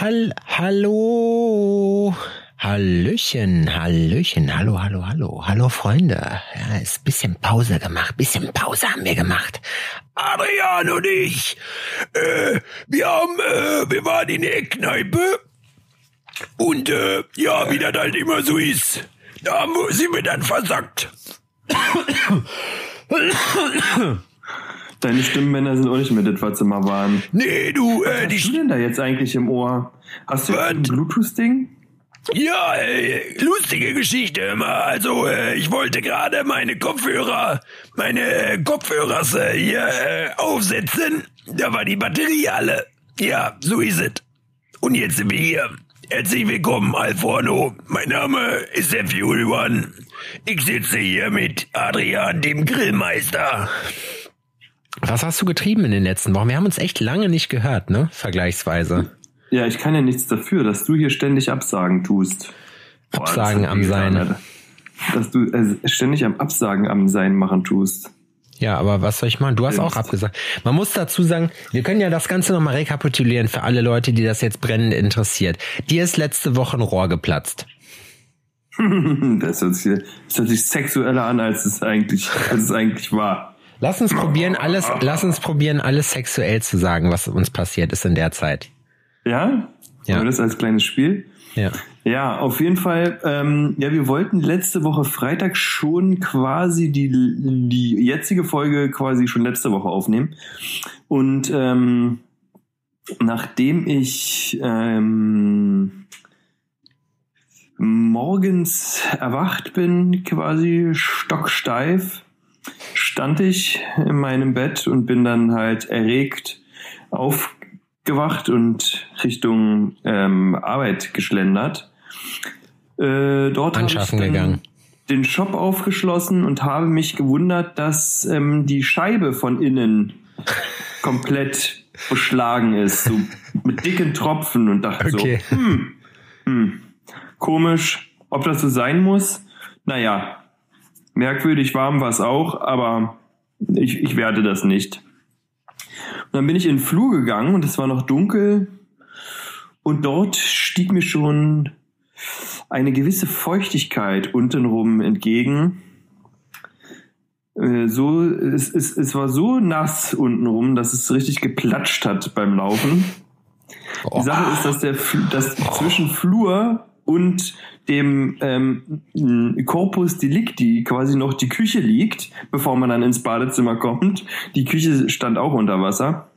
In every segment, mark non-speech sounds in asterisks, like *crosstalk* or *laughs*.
Hall, hallo. Hallöchen, Hallöchen, hallo, hallo, hallo, hallo Freunde. Ja, ist bisschen Pause gemacht, bisschen Pause haben wir gemacht. Adrian und ich, äh, wir haben, äh, wir waren in der Kneipe und äh, ja, wie das halt immer so ist, da haben wir, sind wir dann versackt. *coughs* *coughs* Deine Stimmbänder sind auch nicht mehr das, was sie mal waren. Nee, du, Was äh, hast die du denn da jetzt eigentlich im Ohr? Hast du Was? ein Bluetooth-Ding? Ja, äh, lustige Geschichte immer. Also, äh, ich wollte gerade meine Kopfhörer, meine äh, Kopfhörers äh, hier äh, aufsetzen. Da war die Batterie alle. Ja, so ist es. Und jetzt sind wir hier. Herzlich willkommen, Alforno. Mein Name ist der Fury One. Ich sitze hier mit Adrian, dem Grillmeister. Was hast du getrieben in den letzten Wochen? Wir haben uns echt lange nicht gehört, ne? Vergleichsweise. Ja, ich kann ja nichts dafür, dass du hier ständig Absagen tust. Boah, Absagen am getan, Sein. Alter. Dass du äh, ständig am Absagen am Sein machen tust. Ja, aber was soll ich machen? Du hast auch abgesagt. Man muss dazu sagen, wir können ja das Ganze nochmal rekapitulieren für alle Leute, die das jetzt brennend interessiert. Dir ist letzte Woche ein Rohr geplatzt. *laughs* das, hört sich, das hört sich sexueller an, als es eigentlich, als es eigentlich war. Lass uns probieren, alles, lass uns probieren, alles sexuell zu sagen, was uns passiert ist in der Zeit. Ja? Ja. Das als kleines Spiel? Ja. Ja, auf jeden Fall. Ähm, ja, wir wollten letzte Woche Freitag schon quasi die, die jetzige Folge quasi schon letzte Woche aufnehmen. Und ähm, nachdem ich ähm, morgens erwacht bin, quasi stocksteif, stand ich in meinem Bett und bin dann halt erregt aufgewacht und Richtung ähm, Arbeit geschlendert. Äh, dort habe ich Anschaffen dann gegangen. den Shop aufgeschlossen und habe mich gewundert, dass ähm, die Scheibe von innen komplett beschlagen ist, so mit dicken Tropfen und dachte Okay. so, hm, hm, komisch, ob das so sein muss. Naja, merkwürdig warm war es auch, aber ich, ich werde das nicht. Und dann bin ich in den Flur gegangen und es war noch dunkel und dort stieg mir schon eine gewisse Feuchtigkeit untenrum entgegen. Äh, So, es, es, es war so nass untenrum, dass es richtig geplatscht hat beim Laufen. Die Sache ist, dass der dass zwischen Flur und dem ähm, Corpus Delicti quasi noch die Küche liegt, bevor man dann ins Badezimmer kommt. Die Küche stand auch unter Wasser.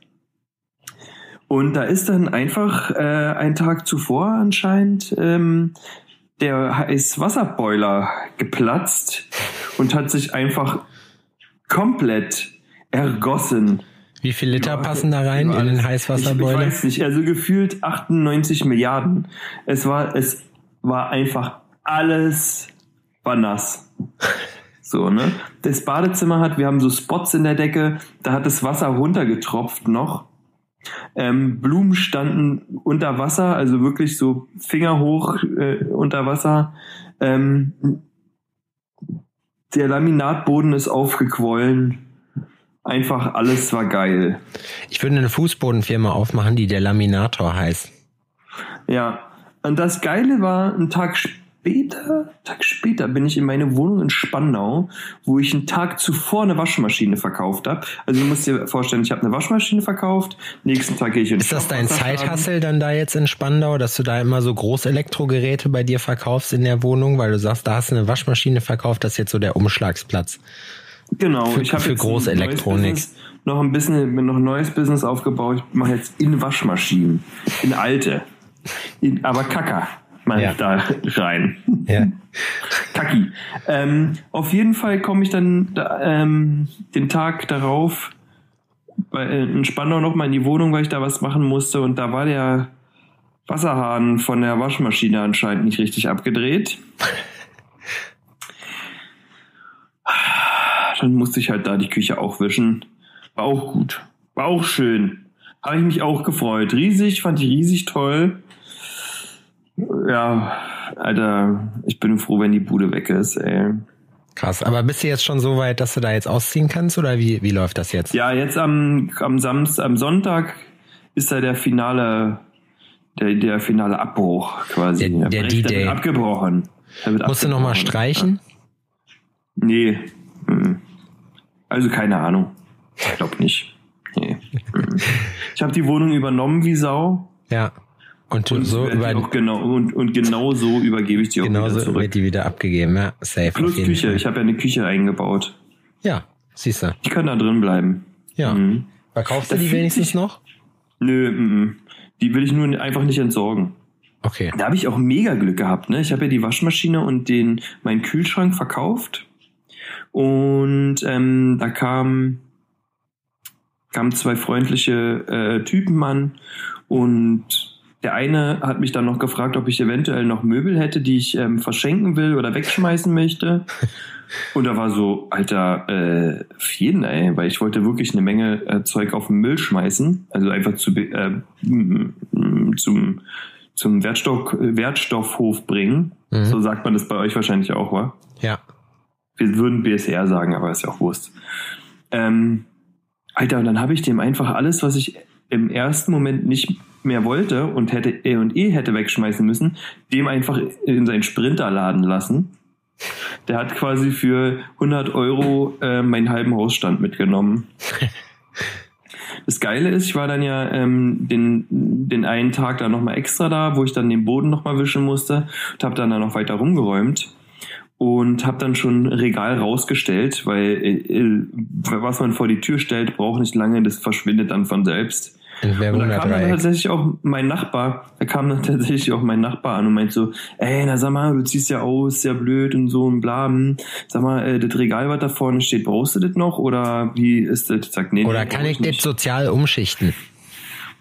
Und da ist dann einfach äh, ein Tag zuvor anscheinend ähm, der Heißwasserboiler geplatzt und hat sich einfach komplett ergossen. Wie viel Liter passen da rein Über in den alles. Ich, ich Heißwasserboiler? weiß nicht, also gefühlt 98 Milliarden. Es war, es war einfach alles war nass. So, ne? Das Badezimmer hat, wir haben so Spots in der Decke, da hat das Wasser runtergetropft noch. Ähm, Blumen standen unter Wasser, also wirklich so fingerhoch äh, unter Wasser. Ähm, der Laminatboden ist aufgequollen. Einfach alles war geil. Ich würde eine Fußbodenfirma aufmachen, die der Laminator heißt. Ja. Und das Geile war, ein Tag später, Tag später bin ich in meine Wohnung in Spandau, wo ich einen Tag zuvor eine Waschmaschine verkauft habe. Also du musst dir vorstellen, ich habe eine Waschmaschine verkauft, nächsten Tag gehe ich in Ist das dein. Zeithassel dann da jetzt in Spandau, dass du da immer so Großelektrogeräte bei dir verkaufst in der Wohnung, weil du sagst, da hast du eine Waschmaschine verkauft, das ist jetzt so der Umschlagsplatz. Genau, Für- ich habe für Großelektronik. noch ein bisschen, noch ein neues Business aufgebaut. Ich mache jetzt in Waschmaschinen, in alte, aber Kacker mal Ja. da rein. Ja. *laughs* Kacki. Ähm, auf jeden Fall komme ich dann da, ähm, den Tag darauf bei, äh, in Spandau nochmal in die Wohnung, weil ich da was machen musste und da war der Wasserhahn von der Waschmaschine anscheinend nicht richtig abgedreht. *laughs* Dann musste ich halt da die Küche auch wischen. War auch gut. War auch schön. Habe ich mich auch gefreut. Riesig, fand ich riesig toll. Ja, Alter, ich bin froh, wenn die Bude weg ist, ey. Krass. Aber bist du jetzt schon so weit, dass du da jetzt ausziehen kannst oder wie, wie läuft das jetzt? Ja, jetzt am, am Samstag, am Sonntag ist da der finale, der, der finale Abbruch quasi. Der- der D-Day. abgebrochen. Der Musst du nochmal abgebrochen. streichen? Nee. mhm. Also keine Ahnung. Ich glaube nicht. Nee. Mhm. Ich habe die Wohnung übernommen wie Sau. Ja. Und, Und, so über, genau, und, und genau so übergebe ich die auch wieder genauso zurück. wird die wieder abgegeben. Ja, safe. Plus Küche. Fall. Ich habe ja eine Küche eingebaut. Ja, siehst du. Die kann da drin bleiben. Ja. Mhm. Verkaufst du die wenigstens sich- noch? Nö, mhm. die will ich nur einfach nicht entsorgen. Okay. Da habe ich auch mega Glück gehabt. Ne? Ich habe ja die Waschmaschine und den meinen Kühlschrank verkauft. Und ähm, da kamen kamen zwei freundliche äh, Typen an und der eine hat mich dann noch gefragt, ob ich eventuell noch Möbel hätte, die ich ähm, verschenken will oder wegschmeißen möchte. *laughs* Und da war so, Alter, äh, jeden, ey, weil ich wollte wirklich eine Menge äh, Zeug auf den Müll schmeißen. Also einfach zu, äh, zum, zum Wertstoff, Wertstoffhof bringen. Mhm. So sagt man das bei euch wahrscheinlich auch, wa? Ja. Wir würden BSR sagen, aber ist ja auch Wurst. Ähm, Alter, und dann habe ich dem einfach alles, was ich im ersten Moment nicht mehr wollte und hätte eh und eh hätte wegschmeißen müssen, dem einfach in seinen Sprinter laden lassen. Der hat quasi für 100 Euro äh, meinen halben Hausstand mitgenommen. *laughs* Das Geile ist, ich war dann ja ähm, den, den einen Tag dann nochmal extra da, wo ich dann den Boden nochmal wischen musste und habe dann da noch weiter rumgeräumt und habe dann schon Regal rausgestellt, weil äh, äh, was man vor die Tür stellt, braucht nicht lange, das verschwindet dann von selbst. Ein Und da kam dann tatsächlich auch mein Nachbar, da kam dann *laughs* tatsächlich auch mein Nachbar an und meint so, ey, na sag mal, du ziehst ja aus, sehr blöd und so und bla. hm. Sag mal, äh, das Regal, was da vorne steht, brauchst du das noch oder wie ist das? Sag, nee, Oder nee, kann ich das nicht. sozial umschichten?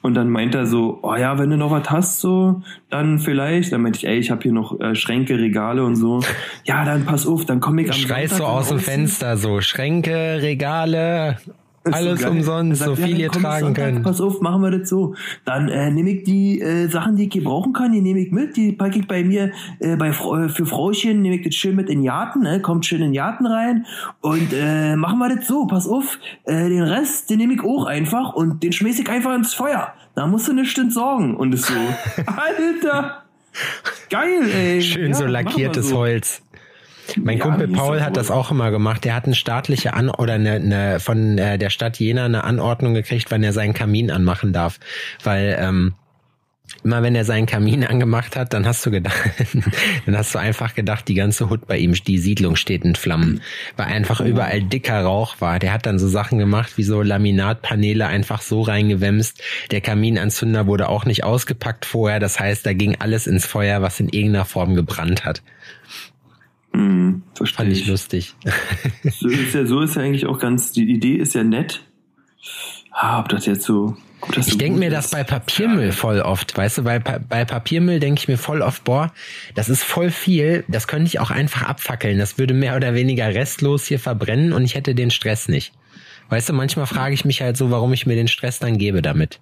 Und dann meint er so, oh ja, wenn du noch was hast, so, dann vielleicht. Dann meinte ich, ey, ich habe hier noch äh, Schränke, Regale und so. Ja, dann pass auf, dann komm ich am Schreist Sonntag so aus dem. Fenster so, Schränke, Regale, Ist so alles umsonst, Er so sagt, viel ja, ihr tragen Sonntag, könnt. Pass auf, machen wir das so. Dann äh, nehme ich die äh, Sachen, die ich gebrauchen kann, die nehme ich mit, die packe ich bei mir äh, bei äh, für Frauchen, nehme ich das schön mit in den Garten, ne? kommt schön in Garten rein und äh, machen wir das so, pass auf, äh, den Rest, den nehme ich auch einfach und den schmeiß ich einfach ins Feuer. Da musst du nicht entsorgen. Und es so, *laughs* Alter, geil, ey. Schön Ja, so lackiertes so. Holz. Mein Ja, Kumpel Paul doch hat das auch immer gemacht. Der hat eine staatliche An oder eine, eine von äh, der Stadt Jena eine Anordnung gekriegt, wann er seinen Kamin anmachen darf, weil ähm, immer wenn er seinen Kamin *laughs* angemacht hat, dann hast du gedacht, *laughs* dann hast du einfach gedacht, die ganze Hut bei ihm, die Siedlung steht in Flammen, weil einfach überall dicker Rauch war. Der hat dann so Sachen gemacht, wie so Laminatpaneele einfach so reingewämst. Der Kaminanzünder wurde auch nicht ausgepackt vorher. Das heißt, da ging alles ins Feuer, was in irgendeiner Form gebrannt hat. Hm, verstehe Fand ich ich. lustig. *laughs* So ist ja, so ist ja eigentlich auch ganz, die Idee ist ja nett. Ah, ob das jetzt so, ob das so Ich denke gut mir das ist. bei Papiermüll voll oft, weißt du, bei, bei Papiermüll denke ich mir voll oft, boah, das ist voll viel, das könnte ich auch einfach abfackeln, das würde mehr oder weniger restlos hier verbrennen und ich hätte den Stress nicht. Weißt du, manchmal frage ich mich halt so, warum ich mir den Stress dann gebe damit.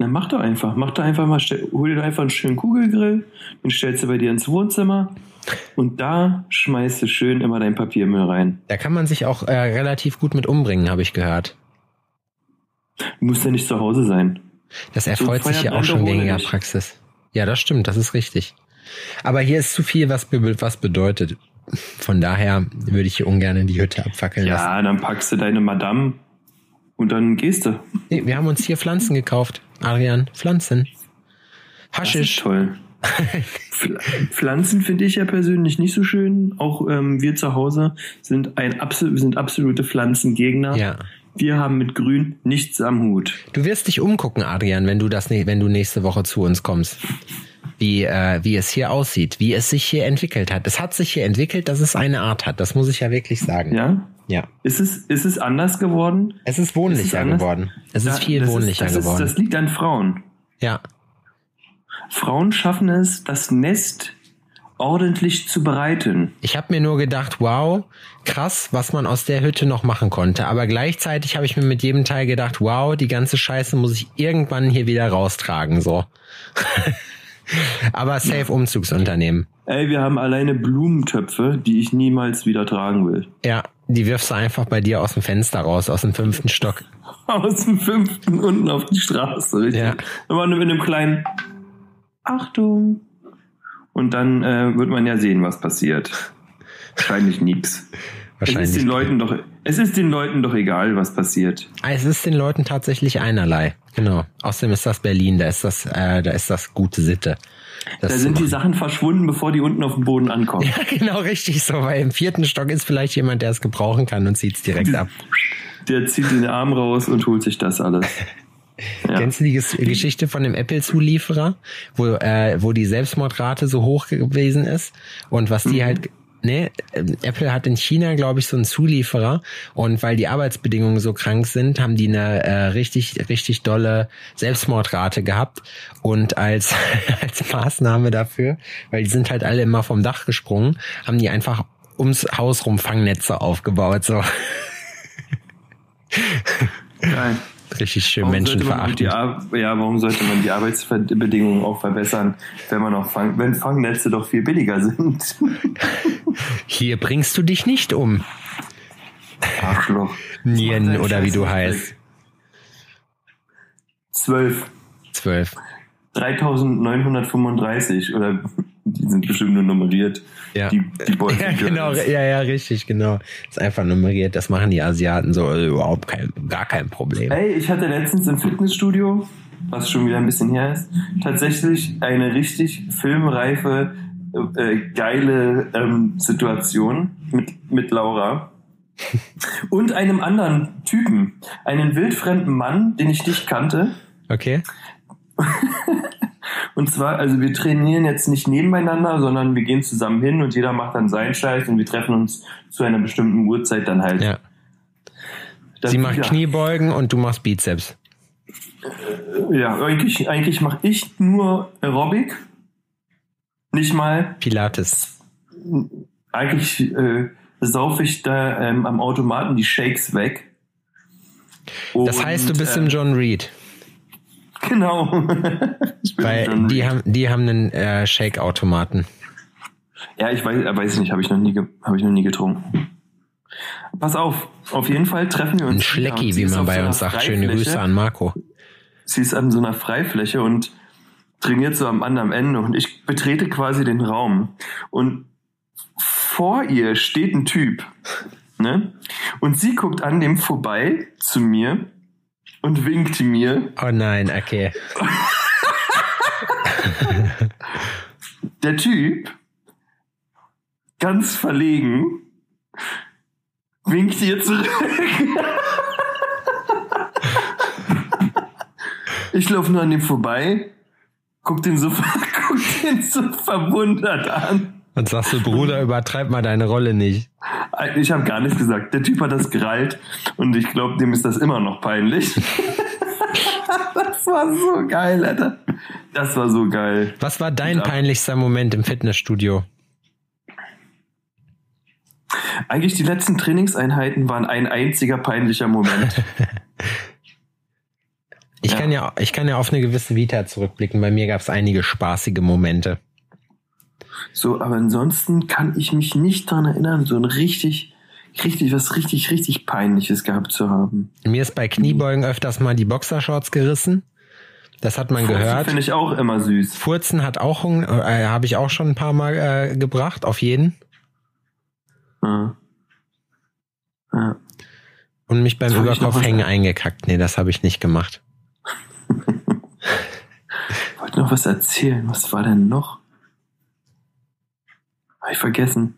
Na, mach doch einfach, mach doch einfach mal, stell, hol dir einfach einen schönen Kugelgrill, den stellst du bei dir ins Wohnzimmer und da schmeißt du schön immer dein Papiermüll rein. Da kann man sich auch äh, relativ gut mit umbringen, habe ich gehört. Du musst ja nicht zu Hause sein. Das erfreut sich ja auch schon weniger dich. Praxis. Ja, das stimmt, das ist richtig. Aber hier ist zu viel, was, was bedeutet. Von daher würde ich hier ungern die Hütte abfackeln lassen. Ja, dann packst du deine Madame und dann gehst du. Nee, wir haben uns hier Pflanzen gekauft. Adrian, Pflanzen. Das ist Haschisch. toll. *laughs* Pfl- Pflanzen finde ich ja persönlich nicht so schön. Auch ähm, wir zu Hause sind ein sind absolute Pflanzengegner. Ja. Wir haben mit Grün nichts am Hut. Du wirst dich umgucken, Adrian, wenn du das, wenn du nächste Woche zu uns kommst. Wie, äh, wie es hier aussieht, wie es sich hier entwickelt hat. Es hat sich hier entwickelt, dass es eine Art hat. Das muss ich ja wirklich sagen. Ja? Ja. Ist es, ist es anders geworden? Es ist wohnlicher anders? geworden. Es ist viel das wohnlicher das geworden. das liegt an Frauen. ja. Frauen schaffen es, das Nest ordentlich zu bereiten. Ich habe mir nur gedacht, wow, krass, was man aus der Hütte noch machen konnte. Aber gleichzeitig habe ich mir mit jedem Teil gedacht, wow, die ganze Scheiße muss ich irgendwann hier wieder raustragen, so. *laughs* Aber safe Umzugsunternehmen. Ey, wir haben alleine Blumentöpfe, die ich niemals wieder tragen will. Ja, die wirfst du einfach bei dir aus dem Fenster raus, aus dem fünften Stock. *laughs* Aus dem fünften unten auf die Straße, richtig? Ja. Immer nur mit einem kleinen Achtung. Und dann äh, wird man ja sehen, was passiert. Wahrscheinlich nix. Wahrscheinlich. Es ist den Leuten doch, es ist den Leuten doch egal, was passiert. Ah, Es ist den Leuten tatsächlich einerlei. Genau. Außerdem ist das Berlin, da ist das, äh, da ist das gute Sitte. Das Da sind die Sachen verschwunden, bevor die unten auf dem Boden ankommen. *laughs* ja, genau richtig so, weil im vierten Stock ist vielleicht jemand, der es gebrauchen kann und zieht es direkt ab. Der zieht den Arm raus und holt sich das alles. Ja. *laughs* Kennst du die Ges Geschichte von dem Apple-Zulieferer, wo, äh, wo die Selbstmordrate so hoch gewesen ist und was die halt Ne, ähm, Apple hat in China, glaube ich, so einen Zulieferer und weil die Arbeitsbedingungen so krank sind, haben die eine äh, richtig, richtig dolle Selbstmordrate gehabt und als, *laughs* als Maßnahme dafür, weil die sind halt alle immer vom Dach gesprungen, haben die einfach ums Haus rum Fangnetze aufgebaut, so Geil. Richtig schön Warum die menschenverachtend. Ja, warum sollte man die Arbeitsbedingungen auch verbessern, wenn man auch Fang wenn Fangnetze doch viel billiger sind? *laughs* Hier bringst du dich nicht um. Arschloch. Nien oder wie du heißt. Zwölf. Zwölf. 3935 oder die sind bestimmt nur nummeriert. Ja. Die, die *laughs* Boys Ja, genau, ja, ja, richtig, genau. Ist einfach nummeriert. Das machen die Asiaten so äh, überhaupt kein, gar kein Problem. Ey, ich hatte letztens im Fitnessstudio, was schon wieder ein bisschen her ist, tatsächlich eine richtig filmreife, äh, geile ähm, Situation mit, mit Laura. *laughs* Und einem anderen Typen, einen wildfremden Mann, den ich nicht kannte. Okay? *laughs* Und zwar, also wir trainieren jetzt nicht nebeneinander, sondern wir gehen zusammen hin und jeder macht dann seinen Scheiß und wir treffen uns zu einer bestimmten Uhrzeit dann halt. Ja. Das- Sie macht ja. Kniebeugen und du machst Bizeps. Ja, eigentlich, eigentlich mache ich nur Aerobic. Nicht mal. Pilates. Eigentlich äh, saufe ich da ähm, am Automaten die Shakes weg. Das Und, heißt, du bist äh, im John Reed. Genau. *laughs* Weil die haben, die haben einen äh, Shake-Automaten. Ja, ich weiß, äh, weiß nicht, habe ich noch nie, habe ich noch nie getrunken. Pass auf, auf jeden Fall treffen wir uns. Ein. Schlecki, wie man bei so uns sagt. Schöne. Grüße an Marco. Sie ist an so einer Freifläche und trainiert so am anderen Ende und ich betrete quasi den Raum und vor ihr steht ein Typ, ne? Und sie guckt an dem vorbei zu mir und winkt mir. Oh nein, okay. Der Typ, ganz verlegen, winkt ihr zurück. Ich laufe nur an dem vorbei, guck den so, *laughs* guck den so verwundert an. Und sagst du, Bruder, *laughs* übertreib mal deine Rolle nicht. Ich habe gar nichts gesagt. Der Typ hat das gerallt und ich glaube, dem ist das immer noch peinlich. *laughs* das war so geil, Alter. Das war so geil. Was war dein peinlichster Moment im Fitnessstudio? Eigentlich die letzten Trainingseinheiten waren ein einziger peinlicher Moment. *laughs* Ich Ja. kann ja, ich kann ja auf eine gewisse Vita zurückblicken. Bei mir gab es einige spaßige Momente. So, aber ansonsten kann ich mich nicht dran erinnern, so ein richtig, richtig, was richtig, richtig peinliches gehabt zu haben. Mir ist bei Kniebeugen öfters mal die Boxershorts gerissen. Das hat man gehört. Finde ich auch immer süß. Furzen hat auch, äh, habe ich auch schon ein paar Mal äh, gebracht, auf jeden. Ja. Ja. Und mich beim Überkopf hängen eingekackt. Nee, das habe ich nicht gemacht. *laughs* Ich wollte noch was erzählen. Was war denn noch? Habe ich vergessen.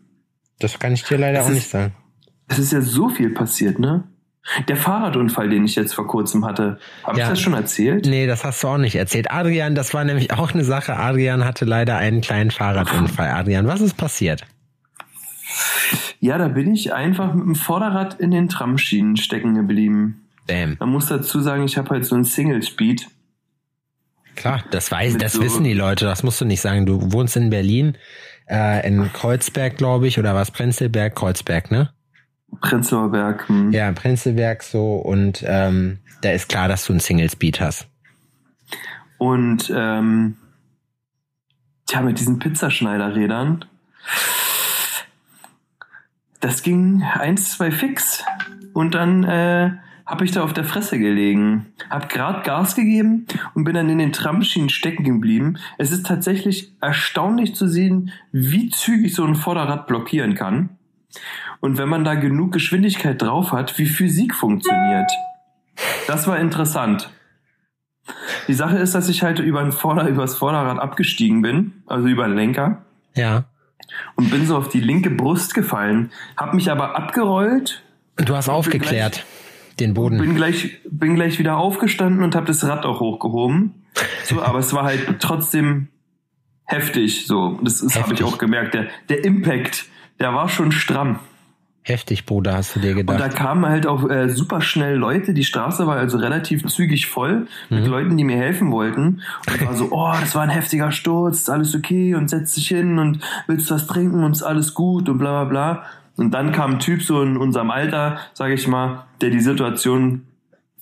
Das kann ich dir leider Es auch ist- nicht sagen. Es ist ja so viel passiert, ne? Der Fahrradunfall, den ich jetzt vor kurzem hatte, habe Ja. ich das schon erzählt? Nee, das hast du auch nicht erzählt. Adrian, das war nämlich auch eine Sache. Adrian hatte leider einen kleinen Fahrradunfall. Adrian, was ist passiert? Ja, da bin ich einfach mit dem Vorderrad in den Tramschienen stecken geblieben. Bam. Man muss dazu sagen, ich habe halt so einen Single Speed. Klar, das weiß, das so- wissen die Leute. Das musst du nicht sagen. Du wohnst in Berlin, äh, in Kreuzberg, glaube ich, oder was? Prenzlberg, Kreuzberg, ne? Prenzlauer Berg. Hm. Ja, Prenzlberg so und ähm, da ist klar, dass du einen Single Speed hast. Und ähm, tja, mit diesen Pizzaschneiderrädern, das ging eins, zwei fix. Und dann äh, habe ich da auf der Fresse gelegen. Hab grad Gas gegeben und bin dann in den Tramschienen stecken geblieben. Es ist tatsächlich erstaunlich zu sehen, wie zügig so ein Vorderrad blockieren kann. Und wenn man da genug Geschwindigkeit drauf hat, wie Physik funktioniert. Das war interessant. Die Sache ist, dass ich halt über ein Vorder übers Vorderrad abgestiegen bin, also über den Lenker. Ja. Und bin so auf die linke Brust gefallen, hab mich aber abgerollt. Du hast aufgeklärt, den Boden. Bin gleich, bin gleich wieder aufgestanden und hab das Rad auch hochgehoben. So, aber es war halt trotzdem heftig. So, das, das habe ich auch gemerkt. Der, der Impact, der war schon stramm. Heftig, Bruder, hast du dir gedacht. Und da kamen halt auch äh, super schnell Leute. Die Straße war also relativ zügig voll mit mhm. Leuten, die mir helfen wollten. Und war so, oh, das war ein heftiger Sturz, ist alles okay und setz dich hin und willst was trinken und ist alles gut und bla bla bla. Und dann kam ein Typ so in unserem Alter, sage ich mal, der die Situation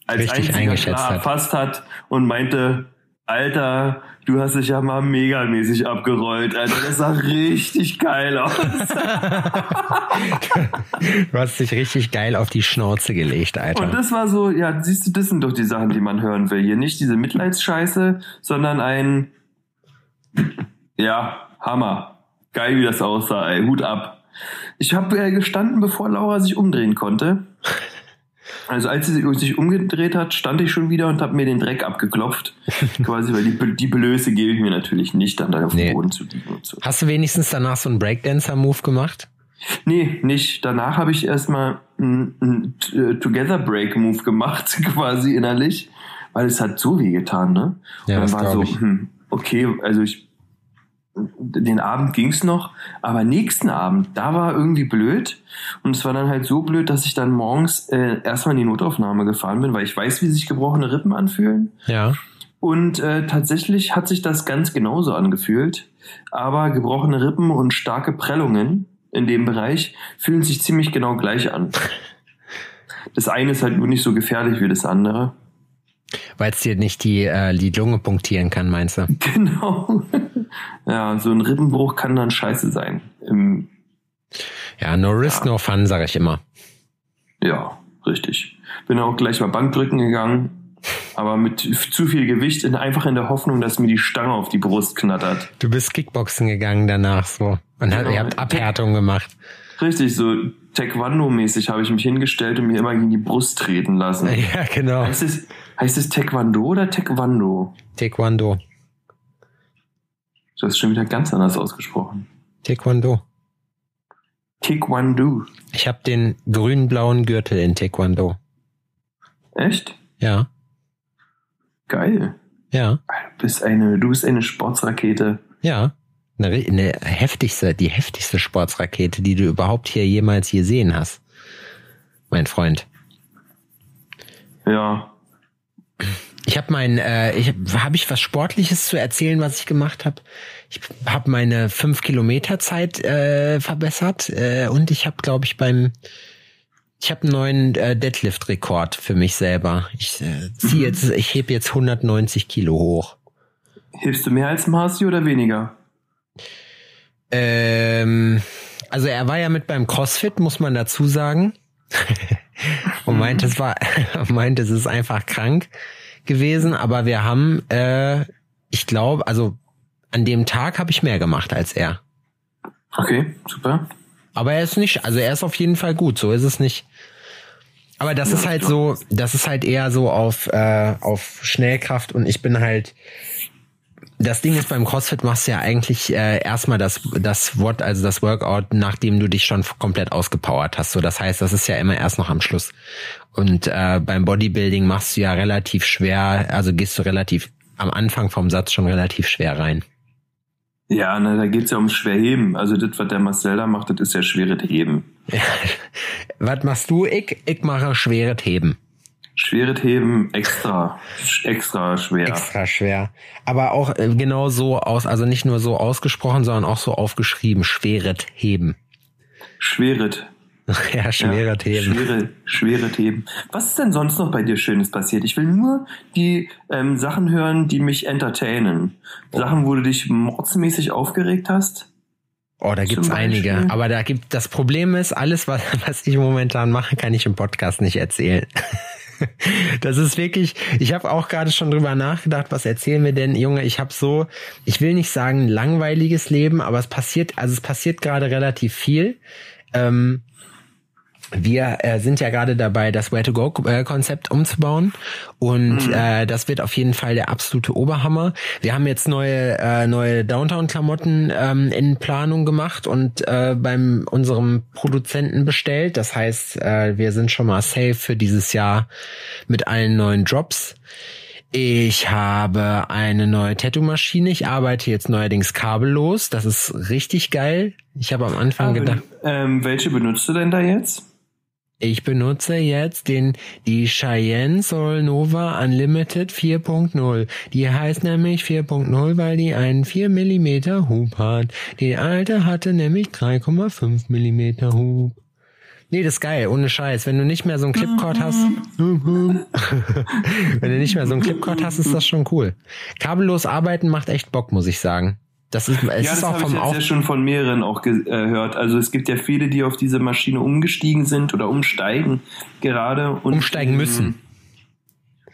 als Richtig einziger klar erfasst hat und meinte, Alter, du hast dich ja mal megamäßig abgerollt, Alter. Das sah richtig geil aus. *laughs* du hast dich richtig geil auf die Schnauze gelegt, Alter. Und das war so, ja, siehst du, das sind doch die Sachen, die man hören will. Hier nicht diese Mitleidsscheiße, sondern ein, ja, Hammer. Geil, wie das aussah, ey. Hut ab. Ich habe äh, gestanden, bevor Laura sich umdrehen konnte. Also als sie sich umgedreht hat, stand ich schon wieder und habe mir den Dreck abgeklopft. *laughs* quasi, weil die, die Blöße gebe ich mir natürlich nicht, dann da auf nee. dem Boden zu liegen und so. Hast du wenigstens danach so einen Breakdancer-Move gemacht? Nee, nicht. Danach habe ich erstmal einen, äh, Together-Break-Move gemacht, *laughs* quasi innerlich, weil es hat so weh getan, ne? Ja, und dann war so, hm, okay, also ich den Abend ging's noch, aber nächsten Abend, da war irgendwie blöd. Und es war dann halt so blöd, dass ich dann morgens äh, erstmal in die Notaufnahme gefahren bin, weil ich weiß, wie sich gebrochene Rippen anfühlen. Ja. Und äh, tatsächlich hat sich das ganz genauso angefühlt. Aber gebrochene Rippen und starke Prellungen in dem Bereich fühlen sich ziemlich genau gleich an. *laughs* Das eine ist halt nur nicht so gefährlich wie das andere. Weil es dir nicht die, äh, die Lunge punktieren kann, meinst du? *laughs* Genau. Ja, so ein Rippenbruch kann dann scheiße sein. Im, ja, no risk, ja. no fun, sage ich immer. Ja, richtig. Bin auch gleich mal Bankdrücken gegangen, aber mit zu viel Gewicht, in, einfach in der Hoffnung, dass mir die Stange auf die Brust knattert. Du bist Kickboxen gegangen danach so. Und genau. ihr habt Abhärtung gemacht. Richtig, so Taekwondo-mäßig habe ich mich hingestellt und mir immer gegen die Brust treten lassen. *laughs* Ja, genau. Heißt es, heißt es Taekwondo oder Taekwondo? Taekwondo. Du hast schon wieder ganz anders ausgesprochen. Taekwondo. Taekwondo. Ich habe den grün-blauen Gürtel in Taekwondo. Echt? Ja. Geil. Ja. Du bist eine, du bist eine Sportsrakete. Ja. Eine, eine heftigste, die heftigste Sportsrakete, die du überhaupt hier jemals gesehen hast. Mein Freund. Ja. Ich habe mein, äh, ich habe ich was Sportliches zu erzählen, was ich gemacht habe. Ich habe meine fünf Kilometer Zeit äh, verbessert äh, und ich habe, glaube ich, beim ich habe einen neuen äh, Deadlift-Rekord für mich selber. Ich äh, ziehe mhm. jetzt, ich heb jetzt 190 Kilo hoch. Hebst du mehr als Marci oder weniger? Ähm, also er war ja mit beim CrossFit, muss man dazu sagen. *laughs* und meinte, es war, *laughs* meinte, es ist einfach krank gewesen, aber wir haben, äh, ich glaube, also an dem Tag habe ich mehr gemacht als er. Okay, super. Aber er ist nicht, also er ist auf jeden Fall gut, so ist es nicht. Aber das ja, ist halt so, das ist halt eher so auf, äh, auf Schnellkraft und ich bin halt, das Ding ist beim CrossFit machst du ja eigentlich äh, erstmal das das Wort also das Workout, nachdem du dich schon komplett ausgepowert hast. So, das heißt, das ist ja immer erst noch am Schluss. Und äh, beim Bodybuilding machst du ja relativ schwer, also gehst du relativ am Anfang vom Satz schon relativ schwer rein. Ja, ne, da geht's ja ums Schwerheben. Also das, was der Marcel da macht, das ist ja schweres Heben. *laughs* Was machst du? Ich, ich mache schweres Heben. Schweres Heben extra, extra schwer. Extra schwer. Aber auch äh, genau so aus, also nicht nur so ausgesprochen, sondern auch so aufgeschrieben. Schweret Heben. Schweret. *laughs* Ja, schwere ja, Themen. Schwere, schwere Themen. Was ist denn sonst noch bei dir Schönes passiert? Ich will nur die ähm, Sachen hören, die mich entertainen. Oh. Sachen, wo du dich mordsmäßig aufgeregt hast. Oh, da gibt's einige. Aber da gibt das Problem ist, alles, was, *laughs* was ich momentan mache, kann ich im Podcast nicht erzählen. Das ist wirklich, ich habe auch gerade schon drüber nachgedacht, was erzählen wir denn, Junge, ich habe so, ich will nicht sagen langweiliges Leben, aber es passiert, also es passiert gerade relativ viel. Ähm, wir äh, sind ja gerade dabei, das Where-to-Go-Konzept umzubauen und mhm. äh, das wird auf jeden Fall der absolute Oberhammer. Wir haben jetzt neue äh, neue Downtown-Klamotten ähm, in Planung gemacht und äh, beim unserem Produzenten bestellt. Das heißt, äh, wir sind schon mal safe für dieses Jahr mit allen neuen Drops. Ich habe eine neue Tattoo-Maschine. Ich arbeite jetzt neuerdings kabellos. Das ist richtig geil. Ich habe am Anfang ah, gedacht. Ähm, welche benutzt du denn da jetzt? Ich benutze jetzt den, die Cheyenne Sol Nova Unlimited 4.0. Die heißt nämlich 4.0, weil die einen 4 mm Hub hat. Die alte hatte nämlich 3,5 mm Hub. Nee, das ist geil, ohne Scheiß. Wenn du nicht mehr so einen Clipcord hast, *laughs* wenn du nicht mehr so einen Clipcord hast, ist das schon cool. Kabellos arbeiten macht echt Bock, muss ich sagen. Das ist, es ja, das ist auch vom ich jetzt ja schon von mehreren auch gehört. Also es gibt ja viele, die auf diese Maschine umgestiegen sind oder umsteigen gerade. Und, umsteigen müssen.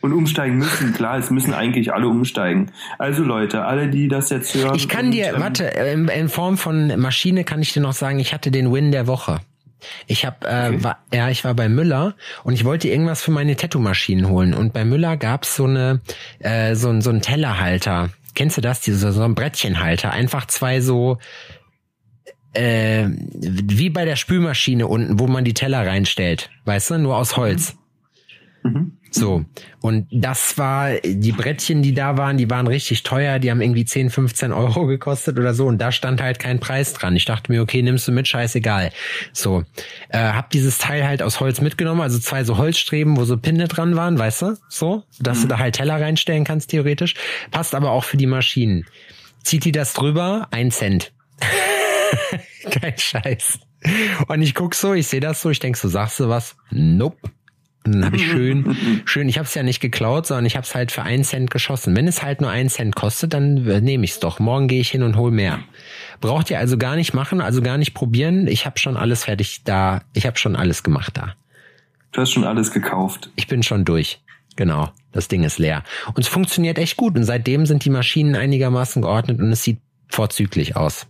Und umsteigen müssen, klar, es müssen eigentlich alle umsteigen. Also Leute, alle, die das jetzt hören. Ich kann dir, ähm, warte, in, in, Form von Maschine kann ich dir noch sagen, ich hatte den Win der Woche. Ich habe, äh, okay. war, ja, ich war bei Müller und ich wollte irgendwas für meine Tattoo-Maschinen holen und bei Müller gab's so eine, äh, so, so einen Tellerhalter kennst du das? Diese, so ein Brettchenhalter. Einfach zwei so, äh, wie bei der Spülmaschine unten, wo man die Teller reinstellt. Weißt du? Nur aus Holz. Mhm. So. Und das war, die Brettchen, die da waren, die waren richtig teuer. Die haben irgendwie 10, 15 Euro gekostet oder so. Und da stand halt kein Preis dran. Ich dachte mir, okay, nimmst du mit, scheißegal. So. Äh, hab dieses Teil halt aus Holz mitgenommen. Also zwei so Holzstreben, wo so Pinne dran waren, weißt du? So. Dass mhm. du da halt Teller reinstellen kannst, theoretisch. Passt aber auch für die Maschinen. Zieht die das drüber? Ein Cent. *laughs* kein Scheiß. Und ich guck so, ich sehe das so, ich denk so, sagst du was? Nope. Und dann habe ich *laughs* schön, schön, ich habe es ja nicht geklaut, sondern ich habe es halt für einen Cent geschossen. Wenn es halt nur einen Cent kostet, dann nehme ich es doch. Morgen gehe ich hin und hol mehr. Braucht ihr also gar nicht machen, also gar nicht probieren. Ich habe schon alles fertig da. Ich habe schon alles gemacht da. Du hast schon alles gekauft. Ich bin schon durch. Genau, das Ding ist leer. Und es funktioniert echt gut. Und seitdem sind die Maschinen einigermaßen geordnet und es sieht vorzüglich aus.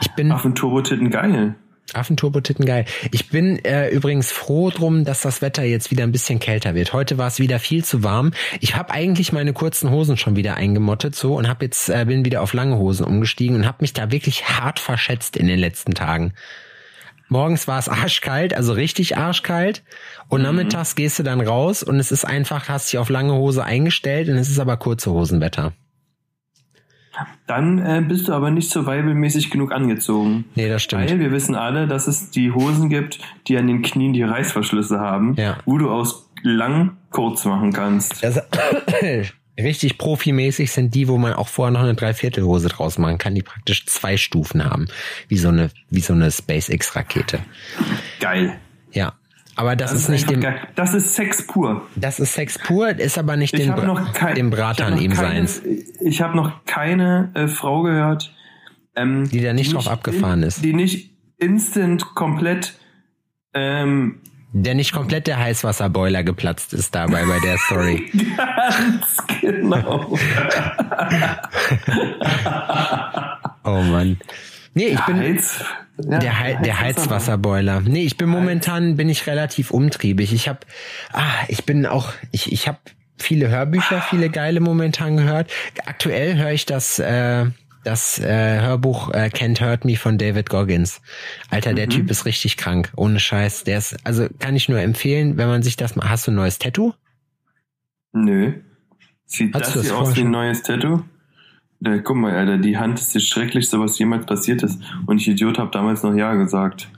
Ich bin. Ach, Turbo-Titten geil. Affenturbotitten geil. Ich bin äh, übrigens froh drum, dass das Wetter jetzt wieder ein bisschen kälter wird. Heute war es wieder viel zu warm. Ich habe eigentlich meine kurzen Hosen schon wieder eingemottet so und habe jetzt äh, bin wieder auf lange Hosen umgestiegen und habe mich da wirklich hart verschätzt in den letzten Tagen. Morgens war es arschkalt, also richtig arschkalt. Und mhm. nachmittags gehst du dann raus und es ist einfach, hast dich auf lange Hose eingestellt und es ist aber kurze Hosenwetter. Dann äh, bist du aber nicht survivalmäßig genug angezogen. Nee, das stimmt. Weil wir wissen alle, dass es die Hosen gibt, die an den Knien die Reißverschlüsse haben, ja. wo du aus lang kurz machen kannst. Das, *coughs* richtig profimäßig sind die, wo man auch vorher noch eine Dreiviertelhose draus machen kann, die praktisch zwei Stufen haben. Wie so eine, wie so eine SpaceX-Rakete. Geil. Ja. Aber das, das ist, nicht dem. Geil. Das ist Sex pur. Das ist Sex pur, ist aber nicht dem, kein, dem Brat an ihm seins. Ich habe noch keine äh, Frau gehört, ähm, die da nicht drauf abgefahren in, ist. Die nicht instant komplett ähm, der nicht komplett der Heißwasserboiler geplatzt ist dabei bei der Story. *laughs* Ganz genau. *laughs* oh Mann. Nee, ich bin Heiz, ja, der, He der Heizwasserboiler. Nee, ich bin momentan bin ich relativ umtriebig. Ich habe ah, ich bin auch ich ich habe viele Hörbücher, viele geile momentan gehört. Aktuell höre ich das äh, das äh, Hörbuch äh, Can't Hurt Me von David Goggins. Alter, der mhm. Typ ist richtig krank, ohne Scheiß. Der ist also kann ich nur empfehlen, wenn man sich das mal hast du ein neues Tattoo? Nö. Sieht Hast das hier aus wie ein neues Tattoo? Ja, guck mal, Alter, die Hand ist das Schrecklichste, was jemals passiert ist. Und ich Idiot habe damals noch Ja gesagt.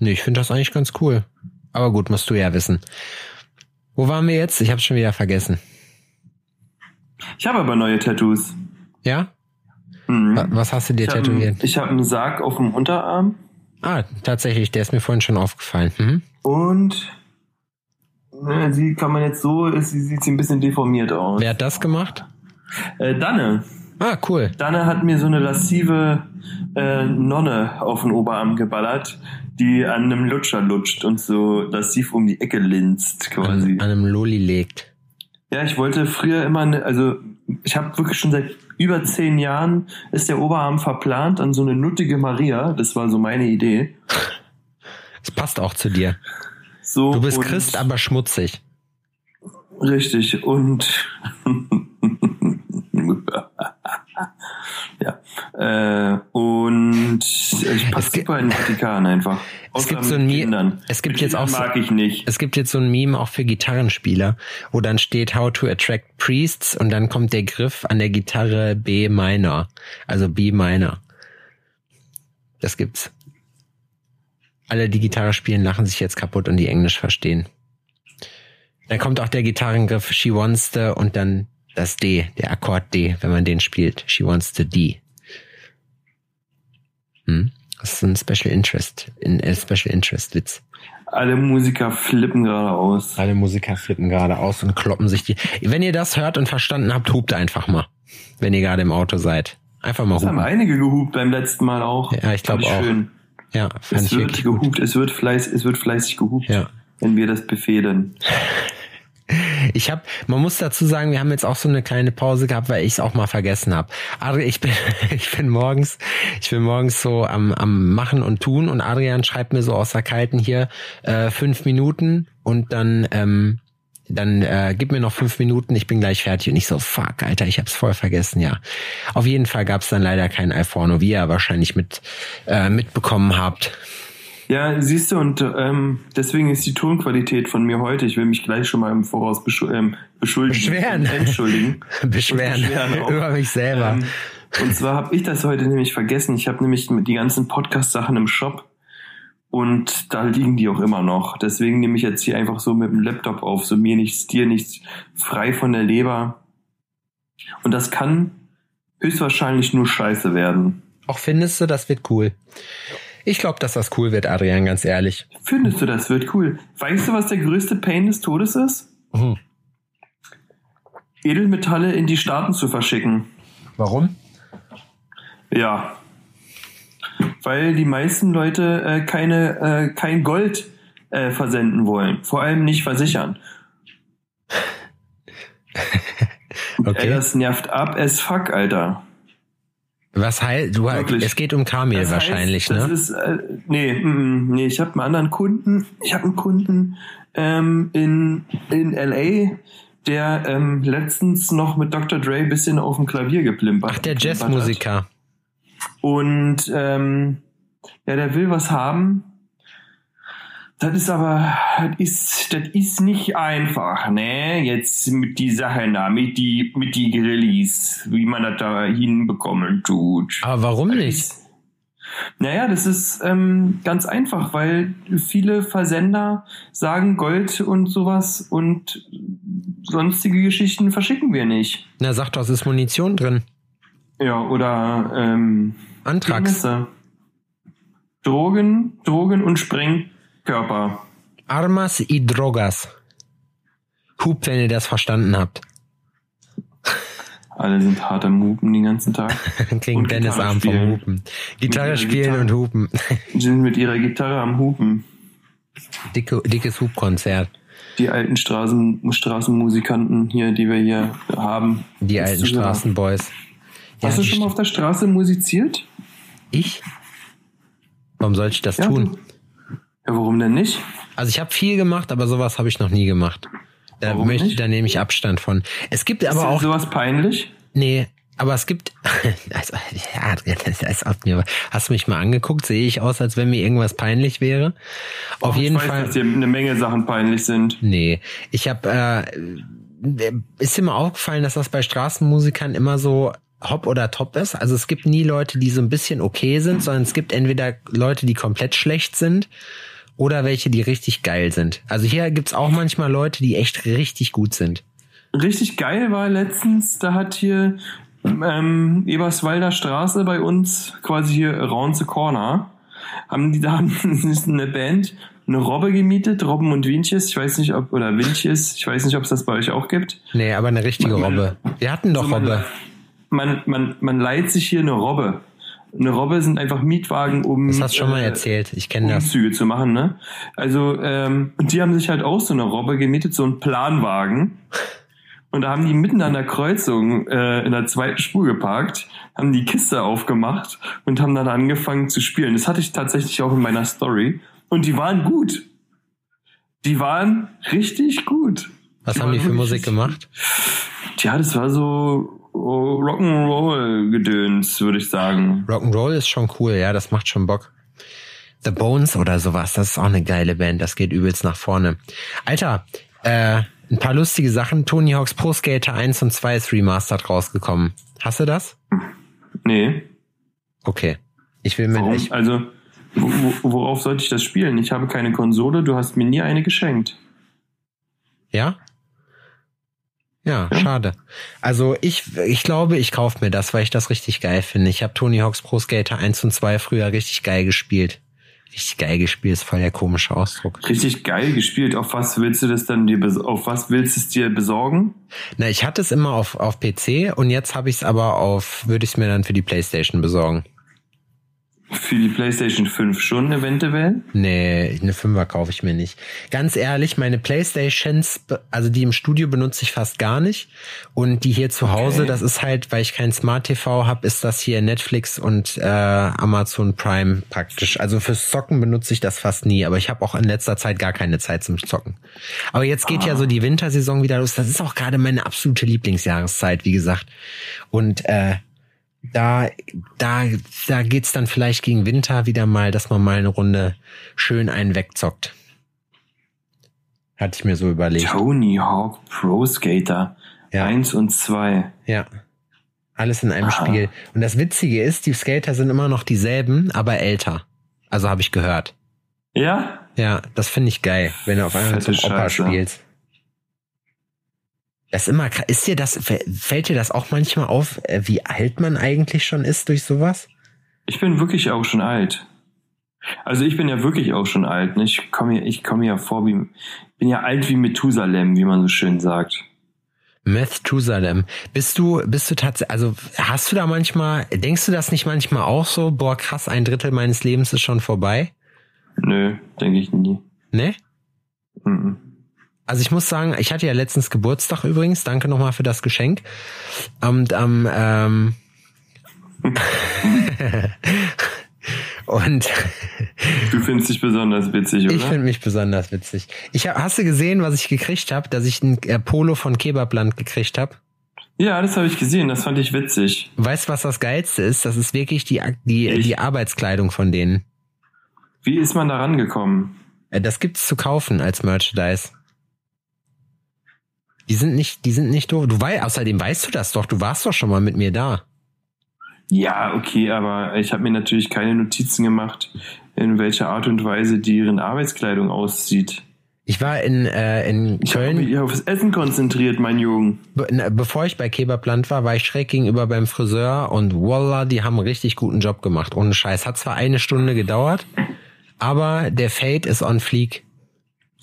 Nee, ich finde das eigentlich ganz cool. Aber gut, musst du ja wissen. Wo waren wir jetzt? Ich habe schon wieder vergessen. Ich habe aber neue Tattoos. Ja? Mhm. Was hast du dir ich tätowiert? Hab, ich habe einen Sarg auf dem Unterarm. Ah, tatsächlich, der ist mir vorhin schon aufgefallen. Mhm. Und ne, sie kann man jetzt so, ist, sie sieht sie ein bisschen deformiert aus. Wer hat das gemacht? Äh, Danne. Ah, cool. Danne hat mir so eine lassive äh, Nonne auf den Oberarm geballert, die an einem Lutscher lutscht und so lassiv um die Ecke linst quasi. An, an einem Loli legt. Ja, ich wollte früher immer, ne, also ich habe wirklich schon seit über zehn Jahren ist der Oberarm verplant an so eine nuttige Maria. Das war so meine Idee. Das passt auch zu dir. So Du bist Christ, aber schmutzig. Richtig, und Äh, und ich passe Es gibt- super in den Vatikan einfach. Es gibt so ein Kindern. es gibt jetzt auch so- mag ich nicht. Es gibt jetzt so ein Meme auch für Gitarrenspieler, wo dann steht How to attract priests und dann kommt der Griff an der Gitarre B minor, also B minor. Das gibt's. Alle, die Gitarre spielen, lachen sich jetzt kaputt und die Englisch verstehen. Dann kommt auch der Gitarrengriff She wants the und dann das D, der Akkord D, wenn man den spielt. She wants the D. Hm? Das ist ein Special Interest, ein äh, Special Interest Witz. Alle Musiker flippen gerade aus. Alle Musiker flippen gerade aus und kloppen sich die. Wenn ihr das hört und verstanden habt, hupt einfach mal. Wenn ihr gerade im Auto seid. Einfach mal haben hupen. einige gehupt beim letzten Mal auch. Ja, ich glaub Fand auch. Schön. Ja, fand Es ich wird wirklich gut. gehupt, es wird, fleiß, es wird fleißig gehupt, Ja. wenn wir das befehlen. Ich habe, man muss dazu sagen, wir haben jetzt auch so eine kleine Pause gehabt, weil ich es auch mal vergessen habe. Adrian, ich bin, *laughs* ich bin morgens, ich bin morgens so am, am Machen und Tun und Adrian schreibt mir so aus der Kalten hier äh, fünf Minuten und dann, ähm, dann äh, gib mir noch fünf Minuten, ich bin gleich fertig und ich so, fuck, Alter, ich hab's voll vergessen, ja. Auf jeden Fall gab's dann leider kein iPhone, wie ihr wahrscheinlich mit äh, mitbekommen habt. Ja, siehst du, und ähm, deswegen ist die Tonqualität von mir heute, ich will mich gleich schon mal im Voraus beschu ähm, beschuldigen. Beschweren. *laughs* Entschuldigen. *laughs* Beschweren, Beschweren auch. über mich selber. Ähm, und zwar habe ich das heute nämlich vergessen. Ich habe nämlich die ganzen Podcast-Sachen im Shop und da liegen die auch immer noch. Deswegen nehme ich jetzt hier einfach so mit dem Laptop auf, so mir nichts, dir nichts, frei von der Leber. Und das kann höchstwahrscheinlich nur scheiße werden. Auch findest du, das wird cool. Ich glaube, dass das cool wird, Adrian, ganz ehrlich. Findest du, das wird cool? Weißt du, was der größte Pain des Todes ist? Mhm. Edelmetalle in die Staaten zu verschicken. Warum? Ja. Weil die meisten Leute äh, keine, äh, kein Gold äh, versenden wollen. Vor allem nicht versichern. *laughs* Okay. Ey, das nervt ab as fuck, Alter. Was heißt, du Wirklich. es geht um Kamil Das wahrscheinlich, heißt, ne? Ist, äh, nee, mm, nee, ich habe einen anderen Kunden. Ich habe einen Kunden ähm, in, in LA, der ähm, letztens noch mit Dr. Dre ein bisschen auf dem Klavier geplimpert Ach, der. Jazzmusiker. Und ähm, ja, der will was haben. Das ist aber, das ist, das ist nicht einfach, ne? Jetzt mit die Sache da, mit die, mit die Grillis, wie man das da hinbekommen tut. Aber warum nicht? Ist- Naja, das ist ähm, ganz einfach, weil viele Versender sagen Gold und sowas und sonstige Geschichten verschicken wir nicht. Na, sag doch, es ist Munition drin. Ja, oder ähm, Antrax. Dinge. Drogen, Drogen und Sprengkörper. Armas y drogas. Hupt, wenn ihr das verstanden habt. Alle sind hart am Hupen den ganzen Tag. *laughs* Klingt Dennis Arm vom. Hupen. Gitarre spielen Gitarre. und hupen. sind mit ihrer Gitarre am Hupen. Dicke, dickes Hubkonzert. Die alten Straßen, Straßenmusikanten hier, die wir hier haben. Die alten. Straßenboys. Ja, Hast du schon mal auf der Straße musiziert? Ich? Warum sollte ich das Ja, tun? du. Ja, warum denn nicht? Also ich habe viel gemacht, aber sowas habe ich noch nie gemacht. Da Warum möchte, nicht? da nehme ich Abstand von. Es gibt ist aber auch sowas peinlich? Nee, aber es gibt. *laughs* Also, ja, das ist auf mir. Hast du mich mal angeguckt? Sehe ich aus, als wenn mir irgendwas peinlich wäre? Auf Och, jeden ich weiß, Fall. dass dir eine Menge Sachen peinlich sind. Nee, ich habe. Äh, ist dir mal aufgefallen, dass das bei Straßenmusikern immer so Hop oder Top ist? Also es gibt nie Leute, die so ein bisschen okay sind, sondern es gibt entweder Leute, die komplett schlecht sind oder welche, die richtig geil sind. Also hier gibt's auch manchmal Leute, die echt richtig gut sind. Richtig geil war letztens, da hat hier ähm, Eberswalder Straße bei uns, quasi hier Around the Corner, haben die da haben *laughs* eine Band, eine Robbe gemietet, Robben und Winches, ich weiß nicht ob, oder Winches, ich weiß nicht, ob es das bei euch auch gibt. Nee, aber eine richtige Robbe. Wir hatten doch So, man, Robbe. man, man, man leiht sich hier eine Robbe. Eine Robbe sind einfach Mietwagen, um Das hast schon mal äh, erzählt. Ich kenne das. Umzüge zu machen, ne? Also, ähm, und die haben sich halt auch so eine Robbe gemietet, so einen Planwagen. Und da haben die mitten an der Kreuzung äh, in der zweiten Spur geparkt, haben die Kiste aufgemacht und haben dann angefangen zu spielen. Das hatte ich tatsächlich auch in meiner Story. Und die waren gut. Die waren richtig gut. Was Die haben die für Musik gemacht? Tja, das war so Rock'n'Roll-Gedöns, würde ich sagen. Rock'n'Roll ist schon cool, ja, das macht schon Bock. The Bones oder sowas, das ist auch eine geile Band, das geht übelst nach vorne. Alter, äh, ein paar lustige Sachen. Tony Hawk's Pro Skater 1 und 2 ist remastered rausgekommen. Hast du das? Nee. Okay. Ich will mir Warum? ich, Also, wo, wo, worauf sollte ich das spielen? Ich habe keine Konsole, du hast mir nie eine geschenkt. Ja? Ja, Ja. schade. Also ich, ich glaube, ich kaufe mir das, weil ich das richtig geil finde. Ich habe Tony Hawk's Pro Skater 1 und 2 früher richtig geil gespielt. Richtig geil gespielt ist voll der komische Ausdruck. Richtig geil gespielt. Auf was willst du das dann dir, auf was willst du es dir besorgen? Na, ich hatte es immer auf, auf PC und jetzt habe ich es aber auf, würde ich es mir dann für die Playstation besorgen. Für die PlayStation 5 schon eventuell? Nee, eine Fünfer kaufe ich mir nicht. Ganz ehrlich, meine Playstations, also die im Studio benutze ich fast gar nicht. Und die hier zu Hause, Okay. das ist halt, weil ich kein Smart TV habe, ist das hier Netflix und äh, Amazon Prime praktisch. Also fürs Zocken benutze ich das fast nie, aber ich habe auch in letzter Zeit gar keine Zeit zum Zocken. Aber jetzt geht ja so die Wintersaison wieder los. Das ist auch gerade meine absolute Lieblingsjahreszeit, wie gesagt. Und äh, da, da, da geht's dann vielleicht gegen Winter wieder mal, dass man mal eine Runde schön einen wegzockt. Hatte ich mir so überlegt. Tony Hawk Pro Skater Ja. 1 und 2. Ja. Alles in einem Aha. Spiel. Und das Witzige ist, die Skater sind immer noch dieselben, aber älter. Also habe ich gehört. Ja? Ja, das finde ich geil, wenn du auf einmal zum Opa spielst. Das ist immer, ist dir das, fällt dir das auch manchmal auf, äh, wie alt man eigentlich schon ist durch sowas? Ich bin wirklich auch schon alt. Also ich bin ja wirklich auch schon alt. Ne? Ich komme ich komme mir ja vor wie, bin ja alt wie Methusalem, wie man so schön sagt. Methusalem. Bist du, bist du tatsächlich, also hast du da manchmal, denkst du das nicht manchmal auch so, boah, krass, ein Drittel meines Lebens ist schon vorbei? Nö, denke ich nie. Ne? Mhm. Also ich muss sagen, ich hatte ja letztens Geburtstag übrigens. Danke nochmal für das Geschenk. Und am ähm, *laughs* und Du findest dich besonders witzig, oder? ich finde mich besonders witzig. Ich hab, hast du gesehen, was ich gekriegt habe, dass ich ein äh, Polo von Kebabland gekriegt habe? ja, das habe ich gesehen. Das fand ich witzig. Weißt du, was das geilste ist? Das ist wirklich die die Ich- die Arbeitskleidung von denen. Wie ist man da rangekommen? Äh, Das gibt's zu kaufen als Merchandise. Die sind nicht, die sind nicht doof. Du weißt, außerdem weißt du das doch. Du warst doch schon mal mit mir da. Ja, okay, aber ich habe mir natürlich keine Notizen gemacht, in welcher Art und Weise deren Arbeitskleidung aussieht. Ich war in, äh, in Ich habe Köln, mich aufs Essen konzentriert, mein Junge. be na, bevor ich bei Kebabland war, war ich schräg gegenüber beim Friseur und voila, die haben einen richtig guten Job gemacht. Ohne Scheiß. Hat zwar eine Stunde gedauert, aber der Fade ist on fleek.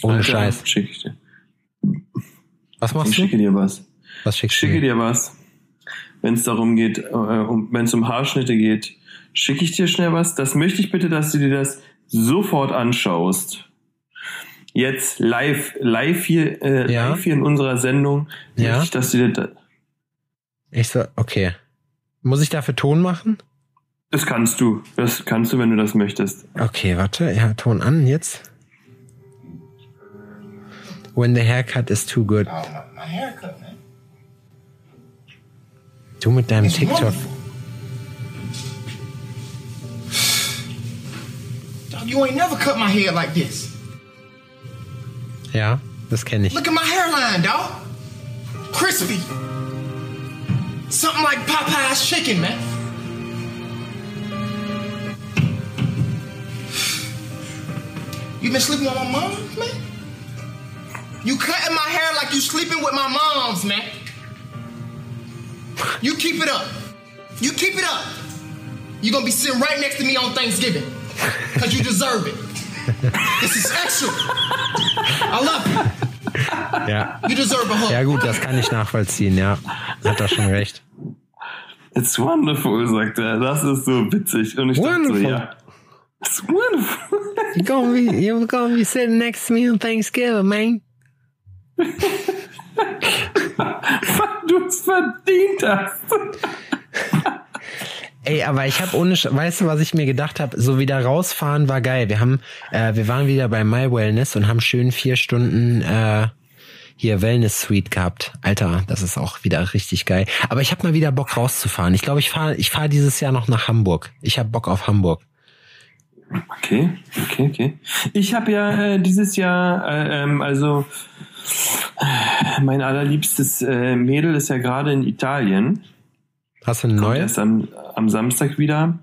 Ohne Alter, Scheiß. Schicke ich dir. Was Ich machst schicke du? dir was. Was Ich schickst du schicke dir was. Wenn es darum geht, äh, um, wenn es um Haarschnitte geht, schicke ich dir schnell was. Das möchte ich bitte, dass du dir das sofort anschaust. Jetzt live, live hier, äh, Ja. live hier in unserer Sendung. Ja. Möchte ich, dass du dir das, Ich so, okay. Muss ich dafür Ton machen? das kannst du. Das kannst du, wenn du das möchtest. Okay, warte. Ja, Ton an jetzt. When the haircut is too good. Oh, my, my haircut, man. Du mit deinem It's TikTok. wonderful. Dog, you ain't never cut my hair like this. Ja, das kenne ich. Look at my hairline, dog. Crispy. Something like Popeye's chicken, man. You been sleeping with my mom, man? You cutting my hair like you sleeping with my mom's, man. You keep it up. You keep it up. You gonna be sitting right next to me on Thanksgiving. Cause you deserve it. This is special. I love you. Ja. You deserve a hug. Ja gut, das kann ich nachvollziehen, ja. Hat er schon recht. It's wonderful, sagt er. Das ist so witzig. Und ich dachte so, Wonderful. ja. It's wonderful. You're gonna be, you're gonna be sitting next to me on Thanksgiving, man. Weil du es verdient hast. Ey, aber ich habe ohne, Sch- weißt du, was ich mir gedacht habe? So wieder rausfahren war geil. Wir haben, äh, wir waren wieder bei My Wellness und haben schön vier Stunden äh, hier Wellness Suite gehabt. Alter, das ist auch wieder richtig geil. Aber ich habe mal wieder Bock rauszufahren. Ich glaube, ich fahre, ich fahre dieses Jahr noch nach Hamburg. Ich habe Bock auf Hamburg. Okay, okay, okay. Ich habe ja äh, dieses Jahr, äh, ähm, also mein allerliebstes äh, Mädel ist ja gerade in Italien. Hast du eine neue? erst am, am Samstag wieder.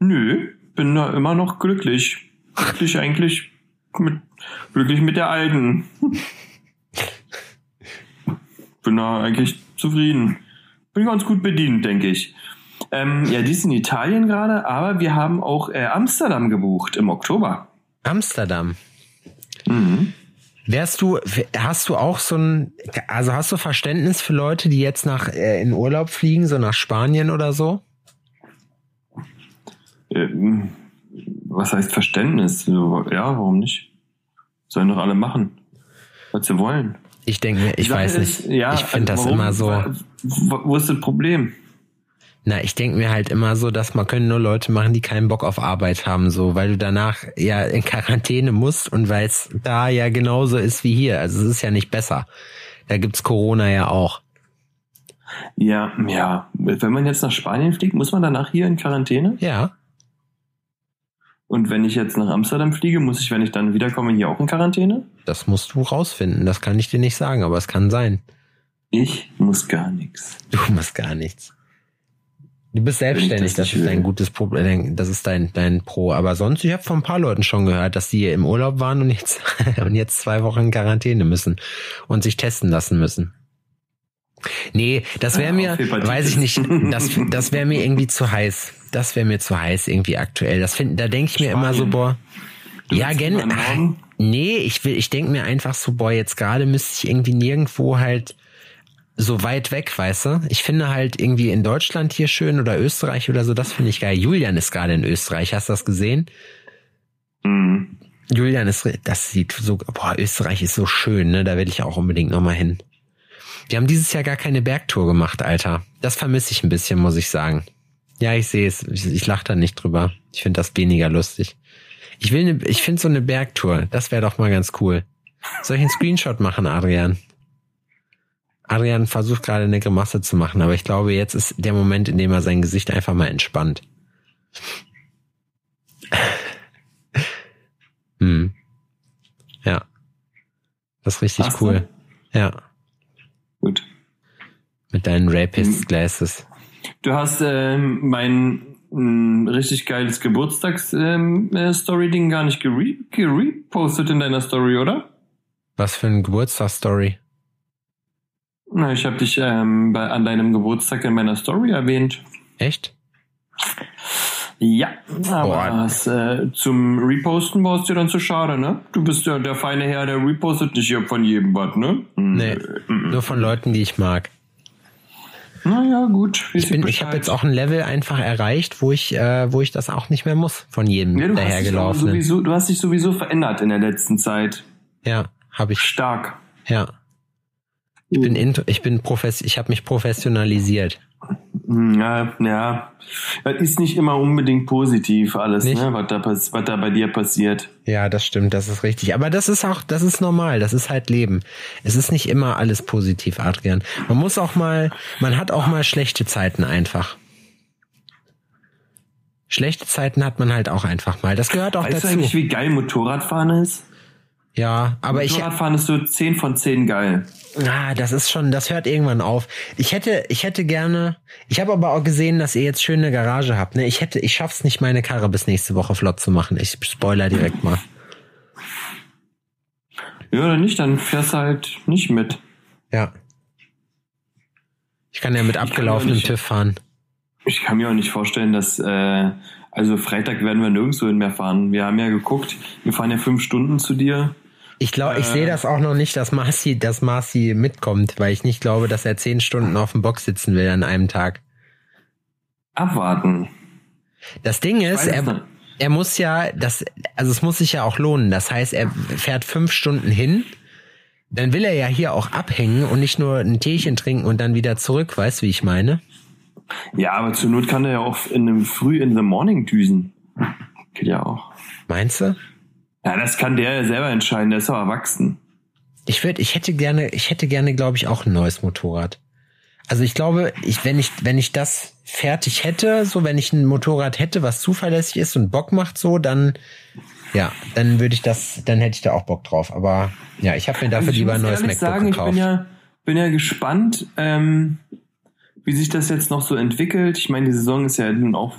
Nö, bin da immer noch glücklich. Glücklich eigentlich mit, glücklich mit der alten. *laughs* bin da eigentlich zufrieden. Bin ganz gut bedient, denke ich. Ähm, ja, die ist in Italien gerade, aber wir haben auch äh, Amsterdam gebucht im Oktober. Amsterdam. Mhm. Wärst du, hast du auch so ein, also hast du Verständnis für Leute, die jetzt nach äh, in Urlaub fliegen, so nach Spanien oder so? Ähm, was heißt Verständnis? Ja, warum nicht? Sollen doch alle machen, was sie wollen. Ich denke ich Sache weiß ist, nicht. ja, ich finde das warum? immer so. Wo ist das Problem? Na, ich denke mir halt immer so, dass man können nur Leute machen, die keinen Bock auf Arbeit haben, so, weil du danach ja in Quarantäne musst und weil es da ja genauso ist wie hier. Also es ist ja nicht besser. Da gibt's Corona ja auch. Ja, ja. Wenn man jetzt nach Spanien fliegt, muss man danach hier in Quarantäne? Ja. Und wenn ich jetzt nach Amsterdam fliege, muss ich, wenn ich dann wiederkomme, hier auch in Quarantäne? Das musst du rausfinden. Das kann ich dir nicht sagen, aber es kann sein. Ich muss gar nichts. Du musst gar nichts. Du bist selbstständig, das das, ist will. ein gutes Problem, das ist dein, dein Pro. Aber sonst, ich habe von ein paar Leuten schon gehört, dass die im Urlaub waren und jetzt, *laughs* und jetzt zwei Wochen in Quarantäne müssen und sich testen lassen müssen. Nee, das wäre Ja, mir, Hepatitis. weiß ich nicht, das, das wäre mir irgendwie zu heiß. Das wäre mir zu heiß irgendwie aktuell. Das find, da denke ich mir immer so, Spanien. boah, Du ja, gen? *laughs* Nee, ich will, ich denke mir einfach so, boah, jetzt gerade müsste ich irgendwie nirgendwo halt so weit weg, weißt du? Ich finde halt irgendwie in Deutschland hier schön oder Österreich oder so, das finde ich geil. Julian ist gerade in Österreich, hast du das gesehen? Mhm. Julian ist, das sieht so, boah, Österreich ist so schön, ne? Da will ich auch unbedingt nochmal hin. Die haben dieses Jahr gar keine Bergtour gemacht, Alter. Das vermisse ich ein bisschen, muss ich sagen. Ja, ich sehe es. Ich, ich lache da nicht drüber. Ich finde das weniger lustig. Ich will, ne, ich finde so eine Bergtour. Das wäre doch mal ganz cool. Soll ich einen Screenshot machen, Adrian? Adrian versucht gerade eine Grimasse zu machen, aber ich glaube, jetzt ist der Moment, in dem er sein Gesicht einfach mal entspannt. *laughs* Hm. Ja. Das ist richtig du? cool. Ja. Gut. Mit deinen Hm. Rapist-Glasses. Du hast ähm, mein ähm, richtig geiles Geburtstags-Story-Ding ähm, äh, gar nicht gere gerepostet in deiner Story, oder? Was für eine Geburtstagsstory. Na, ich habe dich ähm, bei, an deinem Geburtstag in meiner Story erwähnt. Echt? Ja, aber das, äh, zum Reposten war es dir dann zu schade, ne? Du bist ja der feine Herr, der repostet nicht hier von jedem was, ne? Hm, Nee, nur von Leuten, die ich mag. Naja, gut. Ich bin, ich habe jetzt auch ein Level einfach erreicht, wo ich, äh, wo ich das auch nicht mehr muss von jedem ja, sowieso, du hast dich sowieso verändert in der letzten Zeit. Ja, habe ich. Stark. Ja. Ich bin, int- ich bin profess, ich habe mich professionalisiert. Hm, Ja, ja. Das ist nicht immer unbedingt positiv alles, Nicht? ne, was da, was da bei dir passiert. Ja, das stimmt, das ist richtig. Aber das ist auch, das ist normal, das ist halt Leben. Es ist nicht immer alles positiv, Adrian. Man muss auch mal, man hat auch mal schlechte Zeiten einfach. Schlechte Zeiten hat man halt auch einfach mal. Das gehört auch Weißt du dazu. eigentlich, wie geil Motorradfahren ist? Ja, aber ich, Motorradfahren ist so 10 von 10 geil. Ah, das ist schon, das hört irgendwann auf. Ich hätte, ich hätte gerne, ich habe aber auch gesehen, dass ihr jetzt schön eine Garage habt. Ne? Ich hätte, ich schaff's nicht, meine Karre bis nächste Woche flott zu machen. Ich spoiler direkt mal. Ja, oder nicht, dann fährst du halt nicht mit. Ja. Ich kann ja mit abgelaufenem TÜV fahren. Ich kann mir auch nicht vorstellen, dass, äh, also Freitag werden wir nirgendwo hin mehr fahren. Wir haben ja geguckt, wir fahren ja fünf Stunden zu dir. Ich glaube, ich Äh. sehe das auch noch nicht, dass Marci, dass Marci mitkommt, weil ich nicht glaube, dass er zehn Stunden auf dem Box sitzen will an einem Tag. abwarten. Das Ding ist, er, er muss ja, das, also es muss sich ja auch lohnen. Das heißt, er fährt fünf Stunden hin, dann will er ja hier auch abhängen und nicht nur ein Teechen trinken und dann wieder zurück, weißt du, wie ich meine? Ja, aber zur Not kann er ja auch in einem früh in the morning düsen. Geht ja auch. Meinst du? Ja, das kann der ja selber entscheiden, der ist doch erwachsen. Ich würde, ich hätte gerne, ich hätte gerne, glaube ich, auch ein neues Motorrad. Also ich glaube, ich, wenn ich, wenn ich das fertig hätte, so wenn ich ein Motorrad hätte, was zuverlässig ist und Bock macht, so, dann, ja, dann würde ich das, dann hätte ich da auch Bock drauf. Aber ja, ich habe mir dafür Also ich lieber ein neues MacBook sagen, ich gekauft. bin ja, bin ja gespannt, ähm, wie sich das jetzt noch so entwickelt. Ich meine, die Saison ist ja nun auch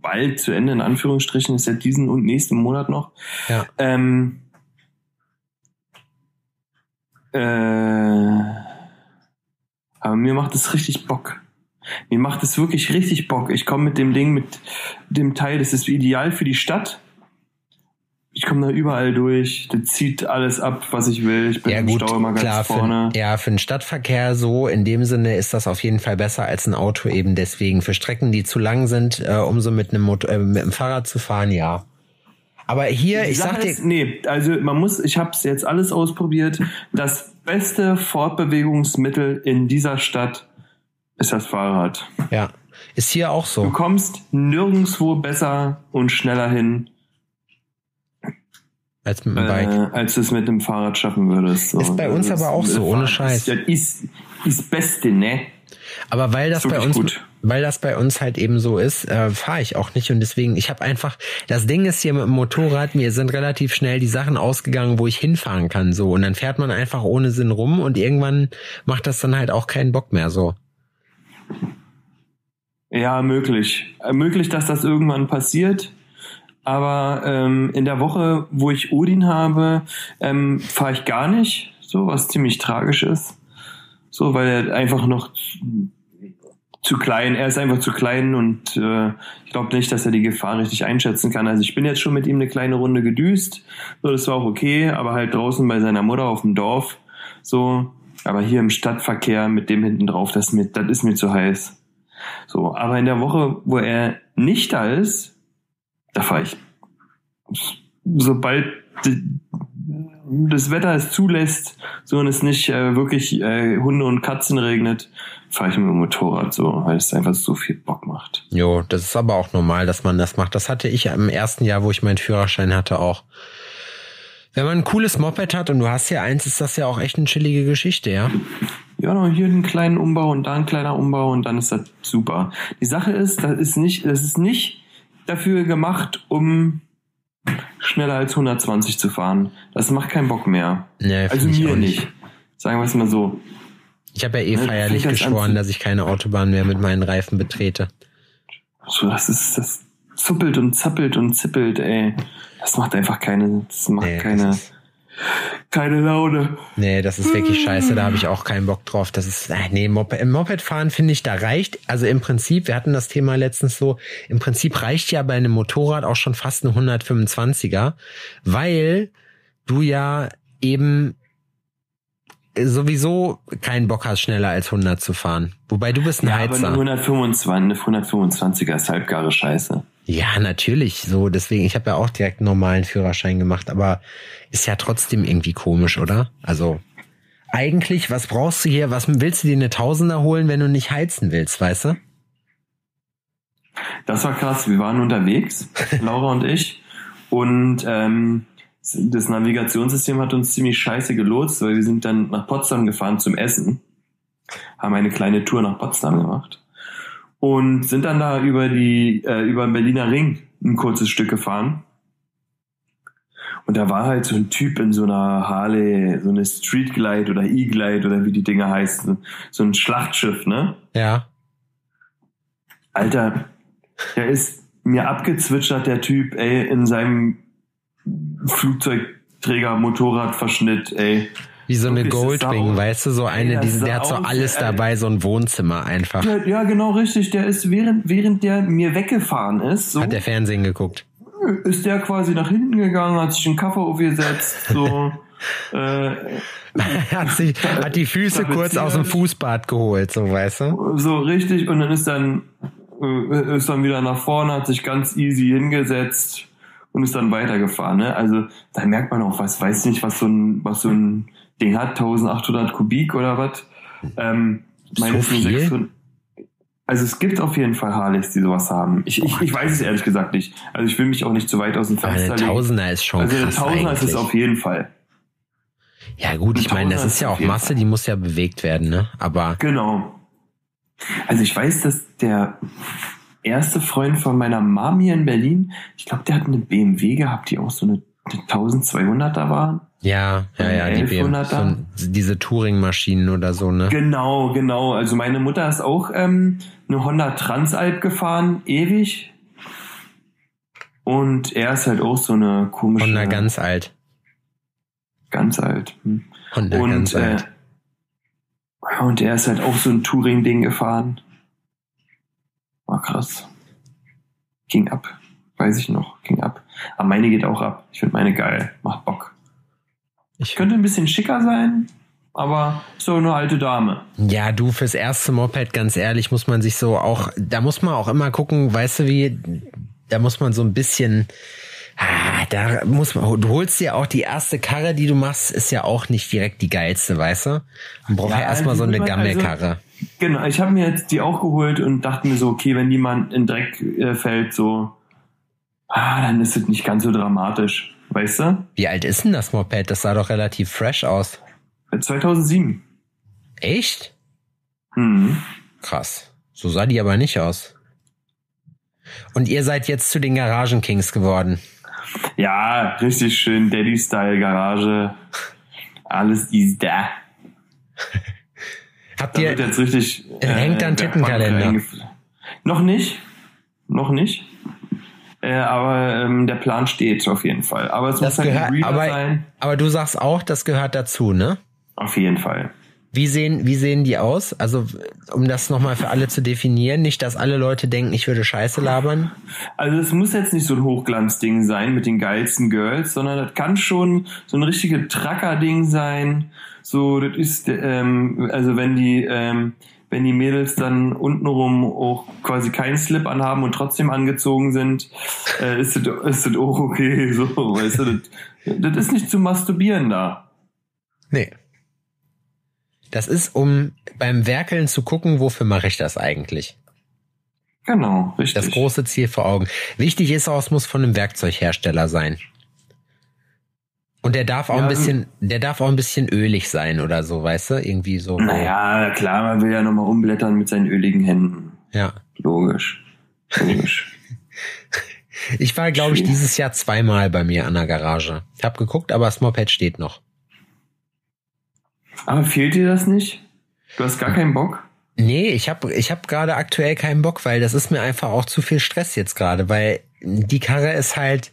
bald zu Ende, in Anführungsstrichen, ist ja diesen und nächsten Monat noch. ja. Ähm, äh, aber mir macht es richtig Bock. Mir macht es wirklich richtig Bock. Ich komme mit dem Ding, mit dem Teil, das ist ideal für die Stadt. Ich komme da überall durch. Das zieht alles ab, was ich will. Ich bin Ja im gut, Stau immer ganz klar, für, vorne. ja, für den Stadtverkehr so, in dem Sinne ist das auf jeden Fall besser als ein Auto eben deswegen. Für Strecken, die zu lang sind, äh, um so mit einem, Motor, äh, mit einem Fahrrad zu fahren, ja. Aber hier, ich sag dir, nee, also man muss, ich habe es jetzt alles ausprobiert. Das beste Fortbewegungsmittel in dieser Stadt ist das Fahrrad. ja, ist hier auch Du so. kommst nirgendwo besser und schneller hin, Als mit dem äh, Bike. als du es mit dem Fahrrad schaffen würdest. So. Ist bei uns Das aber auch so, ohne Scheiß. Ist, das ist, ist Beste, ne? Aber weil das ist bei uns, gut. weil das bei uns halt eben so ist, äh, fahre ich auch nicht und deswegen, ich habe einfach, das Ding ist hier mit dem Motorrad, mir sind relativ schnell die Sachen ausgegangen, wo ich hinfahren kann, so und dann fährt man einfach ohne Sinn rum und irgendwann macht das dann halt auch keinen Bock mehr, so. Ja, möglich. Äh, möglich, dass das irgendwann passiert. Aber ähm, in der Woche, wo ich Odin habe, ähm, fahre ich gar nicht, so was ziemlich tragisch ist. So, weil er einfach noch zu- klein, er ist einfach zu klein und äh, ich glaube nicht, dass er die Gefahr richtig einschätzen kann. Also ich bin jetzt schon mit ihm eine kleine Runde gedüst, so das war auch okay, aber halt draußen bei seiner Mutter auf dem Dorf, so, aber hier im Stadtverkehr mit dem hinten drauf, das, mir, das ist mir zu heiß. So, aber in der Woche, wo er nicht da ist, da fahre ich. Sobald das Wetter es zulässt, so und es nicht äh, wirklich äh, Hunde und Katzen regnet, fahre ich mit dem Motorrad so, weil es einfach so viel Bock macht. Jo, das ist aber auch normal, dass man das macht. Das hatte ich im ersten Jahr, wo ich meinen Führerschein hatte, auch. Wenn man ein cooles Moped hat und du hast ja eins, ist das ja auch echt eine chillige Geschichte, ja. Ja, noch hier einen kleinen Umbau und da ein kleiner Umbau und dann ist das super. Die Sache ist, das ist nicht, das ist nicht dafür gemacht, um schneller als 120 zu fahren. Das macht keinen Bock mehr. Nee, also mir nicht. nicht. Sagen wir es mal so. Ich habe ja eh Ne, feierlich das geschworen, dass ich keine Autobahn mehr mit meinen Reifen betrete. So, das ist, das zuppelt und zappelt und zippelt, ey. Das macht einfach keine, das macht Nee, das keine, ist- keine Laune. Nee, das ist wirklich scheiße, da habe ich auch keinen Bock drauf. Das ist, äh, nee, Moped, im Moped fahren finde ich, da reicht, also im Prinzip, wir hatten das Thema letztens so, im Prinzip reicht ja bei einem Motorrad auch schon fast ein 125er, weil du ja eben sowieso keinen Bock hast, schneller als 100 zu fahren. Wobei du bist ein Ja, aber eine Heizer. 125, eine 125er ist halbgare Scheiße. Ja, natürlich. So, deswegen, ich habe ja auch direkt einen normalen Führerschein gemacht, aber ist ja trotzdem irgendwie komisch, oder? Also eigentlich, was brauchst du hier? Was willst du dir eine Tausender holen, wenn du nicht heizen willst, weißt du? Das war krass. Wir waren unterwegs, *laughs* Laura und ich, und ähm, das Navigationssystem hat uns ziemlich scheiße gelotst, weil wir sind dann nach Potsdam gefahren zum Essen, haben eine kleine Tour nach Potsdam gemacht und sind dann da über die äh, über den Berliner Ring ein kurzes Stück gefahren. Und da war halt so ein Typ in so einer Harley, so eine Street Glide oder E-Glide oder wie die Dinger heißen, so ein Schlachtschiff, ne? Ja. Alter, der ist mir abgezwitschert, der Typ, ey, in seinem Flugzeugträger-Motorradverschnitt, ey. Wie so eine Goldwing, weißt du, so eine, das die, der hat so alles dabei, so ein Wohnzimmer einfach. Ja, ja, genau richtig. Der ist, während, während der mir weggefahren ist, so, Hat der Fernsehen geguckt. ist der quasi nach hinten gegangen, hat sich einen Kaffee aufgesetzt, so, *laughs* äh, hat, sich, hat die Füße kurz aus dem Fußbad geholt, so weißt du? so richtig und dann ist dann äh, ist dann wieder nach vorne, hat sich ganz easy hingesetzt und ist dann weitergefahren. Ne? Also da merkt man auch, was weiß nicht, was so ein, was so ein Ding hat, 1800 Kubik oder was. Ähm, So viel? 600 also es gibt auf jeden Fall Harleys, die sowas haben. Ich, ich, ich weiß es ehrlich gesagt nicht. Also ich will mich auch nicht zu weit aus dem Fenster eine legen. Tausender ist schon Also krass Tausender ist es eigentlich. auf jeden Fall. Ja gut, ich Ein meine, das ist ja auch Masse, die muss ja bewegt werden, ne? Aber Genau. Also ich weiß, dass der erste Freund von meiner Mom hier in Berlin, ich glaube, der hat eine BMW gehabt, die auch so eine, eine 1200er war. Ja, ja, ja, die BM, 1100er? so, diese Touring-Maschinen oder so, ne? Genau, genau. Also meine Mutter ist auch ähm, eine Honda Transalp gefahren, ewig. Und er ist halt auch so eine komische... Honda ganz alt. ganz alt. Hm. Honda und, ganz äh, alt. und er ist halt auch so ein Touring-Ding gefahren. War krass. Ging ab. Weiß ich noch. Ging ab. Aber meine geht auch ab. Ich finde meine geil. Macht Bock. Ich, Könnte ein bisschen schicker sein, aber so eine alte Dame. ja, du, fürs erste Moped, ganz ehrlich, muss man sich so auch, da muss man auch immer gucken, weißt du wie, da muss man so ein bisschen, ah, da muss man, du holst dir auch die erste Karre, die du machst, ist ja auch nicht direkt die geilste, weißt du? Man braucht ja, Ja, erstmal die so eine will man also- Gammelkarre. Genau, ich habe mir jetzt die auch geholt und dachte mir so, okay, wenn jemand in Dreck äh, fällt, so, ah, dann ist es nicht ganz so dramatisch. Weißt du? Wie alt ist denn das Moped? Das sah doch relativ fresh aus. Äh, 2007. Echt? Hm. Krass. So sah die aber nicht aus. Und ihr seid jetzt zu den Garagenkings geworden. Ja, richtig schön Daddy-Style-Garage. Alles ist da. *laughs* Habt Da ihr, jetzt richtig. äh, Hängt da ein Werkbank Tittenkalender? Noch nicht. Noch nicht. Äh, aber ähm, der Plan steht auf jeden Fall. Aber es das muss halt gehört, ein Reader aber, sein. aber du sagst auch, das gehört dazu, ne? Auf jeden Fall. Wie sehen, wie sehen die aus? Also, um das nochmal für alle zu definieren, nicht, dass alle Leute denken, ich würde Scheiße labern. Also es muss jetzt nicht so ein Hochglanzding sein mit den geilsten Girls, sondern das kann schon so ein richtiges Tracker-Ding sein. So, das ist, ähm, also wenn die, ähm, wenn die Mädels dann untenrum auch quasi keinen Slip anhaben und trotzdem angezogen sind, äh, ist das, ist das auch okay. *laughs* So, weißt du, das, das ist nicht zu masturbieren da. Nee. Das ist, um beim Werkeln zu gucken, wofür mache ich das eigentlich? Genau, richtig. Das große Ziel vor Augen. Wichtig ist auch, es muss von einem Werkzeughersteller sein. Und der darf auch Ja, ein bisschen, der darf auch ein bisschen ölig sein oder so, weißt du? Irgendwie so. Naja, klar, man will ja nochmal umblättern mit seinen öligen Händen. Ja. Logisch. Logisch. *laughs* Ich war, glaube ich, dieses Jahr zweimal bei mir an der Garage. Ich habe geguckt, aber das Moped steht noch. Aber fehlt dir das nicht? Du hast gar keinen Bock? Nee, ich habe ich hab gerade aktuell keinen Bock, weil das ist mir einfach auch zu viel Stress jetzt gerade, weil die Karre ist halt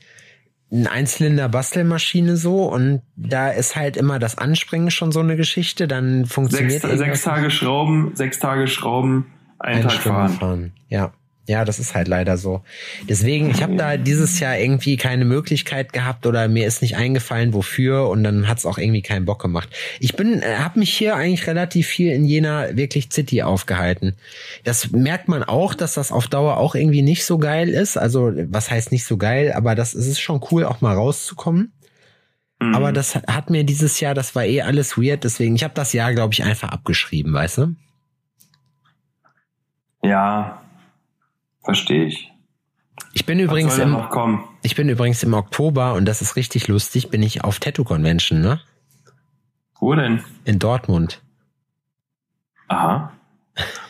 ein Einzylinder Bastelmaschine so und da ist halt immer das Anspringen schon so eine Geschichte, dann funktioniert Sechs, sechs Tage Schrauben, sechs Tage Schrauben, einen eine Tag fahren. fahren. Ja. Ja, das ist halt leider so. Deswegen, ich habe da dieses Jahr irgendwie keine Möglichkeit gehabt oder mir ist nicht eingefallen, wofür und dann hat's auch irgendwie keinen Bock gemacht. Ich bin, äh, habe mich hier eigentlich relativ viel in Jena wirklich City aufgehalten. Das merkt man auch, dass das auf Dauer auch irgendwie nicht so geil ist. Also was heißt nicht so geil, aber das es ist schon cool, auch mal rauszukommen. Mhm. Aber das hat mir dieses Jahr, das war eh alles weird. Deswegen, ich habe das Jahr, glaube ich, einfach abgeschrieben, weißt du? Ja, verstehe ich. Ich bin übrigens im? Ich bin übrigens im Oktober und das ist richtig lustig, bin ich auf Tattoo Convention, ne? Wo denn? In Dortmund. Aha.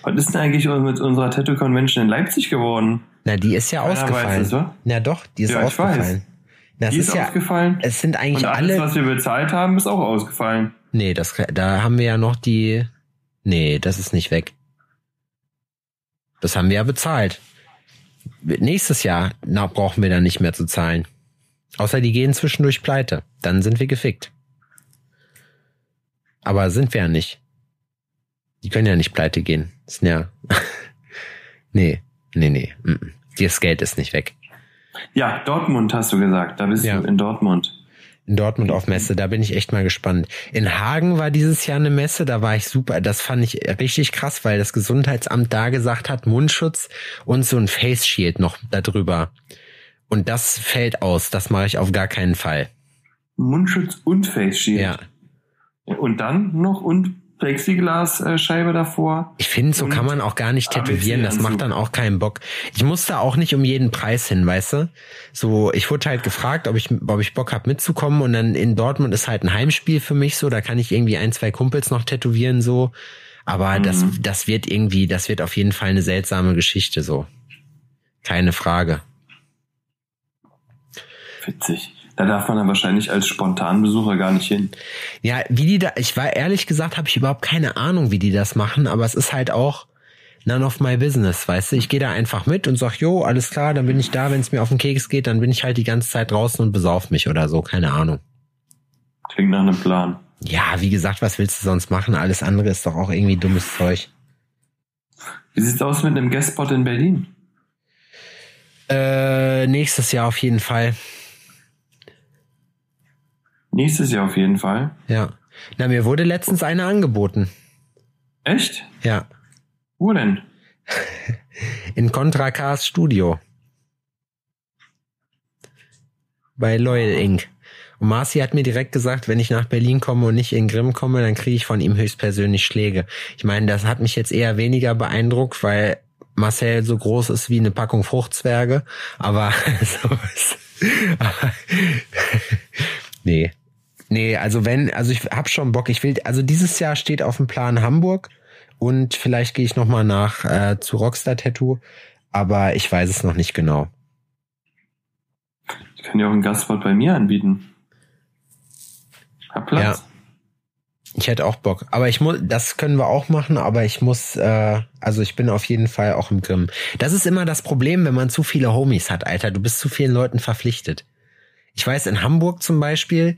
Was ist denn eigentlich mit unserer Tattoo Convention in Leipzig geworden? Na, die ist ja Keiner ausgefallen. weiß wa? Na doch, die ist Ja, ausgefallen. Das Die ist, ist ja, ausgefallen. es sind eigentlich Und alles, alle. was wir bezahlt haben, ist auch ausgefallen. Nee, das, da haben wir ja noch die. Nee, das ist nicht weg. Das haben wir ja bezahlt. Nächstes Jahr na, brauchen wir dann nicht mehr zu zahlen. Außer die gehen zwischendurch pleite. Dann sind wir gefickt. Aber sind wir ja nicht. Die können ja nicht pleite gehen. Das sind ja. *laughs* nee, nee, nee. mm, mm. Das Geld ist nicht weg. Ja, Dortmund hast du gesagt. Da bist Ja. du in Dortmund. In Dortmund auf Messe, da bin ich echt mal gespannt. In Hagen war dieses Jahr eine Messe, da war ich super. Das fand ich richtig krass, weil das Gesundheitsamt da gesagt hat, Mundschutz und so ein Face Shield noch darüber. Und das fällt aus, das mache ich auf gar keinen Fall. Mundschutz und Face Shield. Ja. Und dann noch und Plexiglasscheibe davor. Ich finde, so kann man auch gar nicht tätowieren. Das macht dann auch keinen Bock. Ich musste auch nicht um jeden Preis hin, weißt du? So, ich wurde halt gefragt, ob ich, ob ich Bock hab mitzukommen und dann in Dortmund ist halt ein Heimspiel für mich so. Da kann ich irgendwie ein, zwei Kumpels noch tätowieren so. Aber das, Mhm. das wird irgendwie, das wird auf jeden Fall eine seltsame Geschichte so. Keine Frage. Witzig. Da darf man dann wahrscheinlich als Spontanbesucher gar nicht hin. Ja, wie die da, ich war ehrlich gesagt, habe ich überhaupt keine Ahnung, wie die das machen, aber es ist halt auch none of my business, weißt du? Ich gehe da einfach mit und sag, jo, alles klar, dann bin ich da, wenn es mir auf den Keks geht, dann bin ich halt die ganze Zeit draußen und besauf mich oder so, keine Ahnung. Klingt nach einem Plan. Ja, wie gesagt, was willst du sonst machen? Alles andere ist doch auch irgendwie dummes Zeug. Wie sieht's aus mit einem Guestspot in Berlin? Äh, nächstes Jahr auf jeden Fall. Nächstes Jahr auf jeden Fall. Ja. Na, mir wurde letztens eine angeboten. Echt? Ja. Wo denn? *laughs* In Contra Cars Studio. Bei Loyal Inc. Und Marci hat mir direkt gesagt, wenn ich nach Berlin komme und nicht in Grimm komme, dann kriege ich von ihm höchstpersönlich Schläge. Ich meine, das hat mich jetzt eher weniger beeindruckt, weil Marcel so groß ist wie eine Packung Fruchtzwerge. Aber *laughs* so ist. *laughs* Aber, nee. Nee, also wenn, also ich hab schon Bock. Ich will, also dieses Jahr steht auf dem Plan Hamburg und vielleicht gehe ich noch mal nach äh, zu Rockstar Tattoo, aber ich weiß es noch nicht genau. Ich kann dir auch einen Gastspot bei mir anbieten. Hab Platz. Ich hätte auch Bock, aber ich muss, das können wir auch machen, aber ich muss, äh, also ich bin auf jeden Fall auch im Grimm. Das ist immer das Problem, wenn man zu viele Homies hat, Alter. Du bist zu vielen Leuten verpflichtet. Ich weiß in Hamburg zum Beispiel,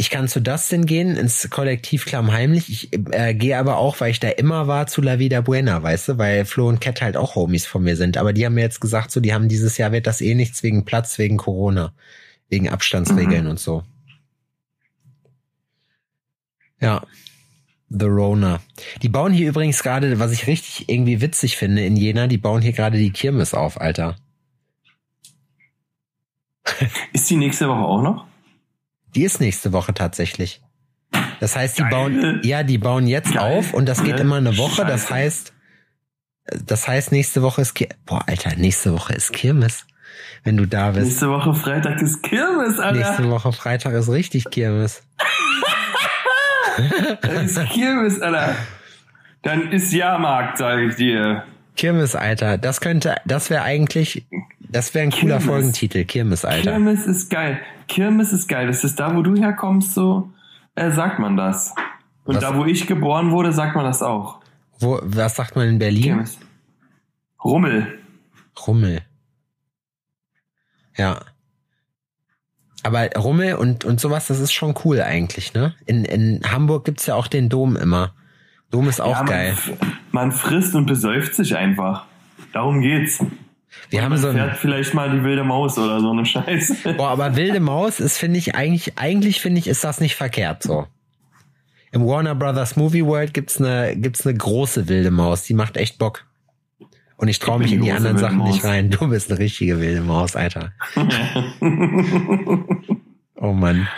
ich kann zu Dustin gehen, ins Kollektiv Klammheimlich. Ich äh, gehe aber auch, weil ich da immer war, zu La Vida Buena, weißt du, weil Flo und Cat halt auch Homies von mir sind. Aber die haben mir jetzt gesagt, so, die haben dieses Jahr wird das eh nichts wegen Platz, wegen Corona, wegen Abstandsregeln und so. Ja. The Rona. Die bauen hier übrigens gerade, was ich richtig irgendwie witzig finde in Jena, die bauen hier gerade die Kirmes auf, Alter. Ist die nächste Woche auch noch? Die ist nächste Woche tatsächlich. Das heißt, die Geil. bauen, ja, die bauen jetzt Geil. auf und das geht Geil. immer eine Woche. Das Scheiße. heißt, das heißt, nächste Woche ist, Kir boah, Alter, nächste Woche ist Kirmes. Wenn du da bist. Nächste Woche Freitag ist Kirmes, Alter. Nächste Woche Freitag ist richtig Kirmes. *laughs* Das ist Kirmes, Alter. Dann ist Jahrmarkt, sage ich dir. Kirmes, Alter. Das könnte, das wäre eigentlich, das wäre ein cooler Kirmes. Folgentitel. Kirmes, Alter. Kirmes ist geil. Kirmes ist geil. Das ist da, wo du herkommst, so äh, sagt man das. Und Was? da, wo ich geboren wurde, sagt man das auch. Wo, was sagt man in Berlin? Kirmes. Rummel. Rummel. Ja. Aber Rummel und, und sowas, das ist schon cool eigentlich, ne? In, in Hamburg gibt's ja auch den Dom immer. Dom ist auch Ja, man, geil. Man frisst und besäuft sich einfach. Darum geht's. Wir haben so ein, vielleicht mal die wilde Maus oder so eine Scheiße. *laughs* boah, aber wilde Maus ist, finde ich, eigentlich, eigentlich finde ich, ist das nicht verkehrt so. Im Warner Brothers Movie World gibt's eine, gibt's eine große wilde Maus, die macht echt Bock. Und ich traue Ich mich in die anderen Sachen nicht rein. Du bist eine richtige wilde Maus, Alter. *laughs* Oh Mann.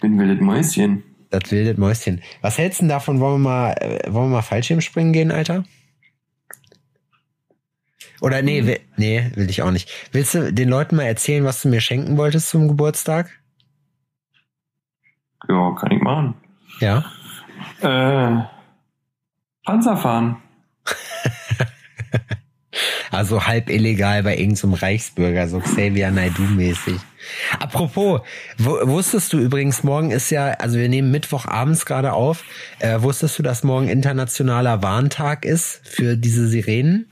Bin wildes Mäuschen. Das wilde Mäuschen. Was hältst du denn davon? Wollen wir mal, äh, wollen wir mal Fallschirmspringen gehen, Alter? Oder Hm. nee, will, nee, will ich auch nicht. Willst du den Leuten mal erzählen, was du mir schenken wolltest zum Geburtstag? Ja, kann ich machen. Ja. Äh, Panzer fahren. *laughs* Also halb illegal bei irgendeinem Reichsbürger, so Xavier Naidoo-mäßig. Apropos, wu- wusstest du übrigens, morgen ist ja, also wir nehmen Mittwochabends gerade auf, äh, wusstest du, dass morgen internationaler Warntag ist für diese Sirenen?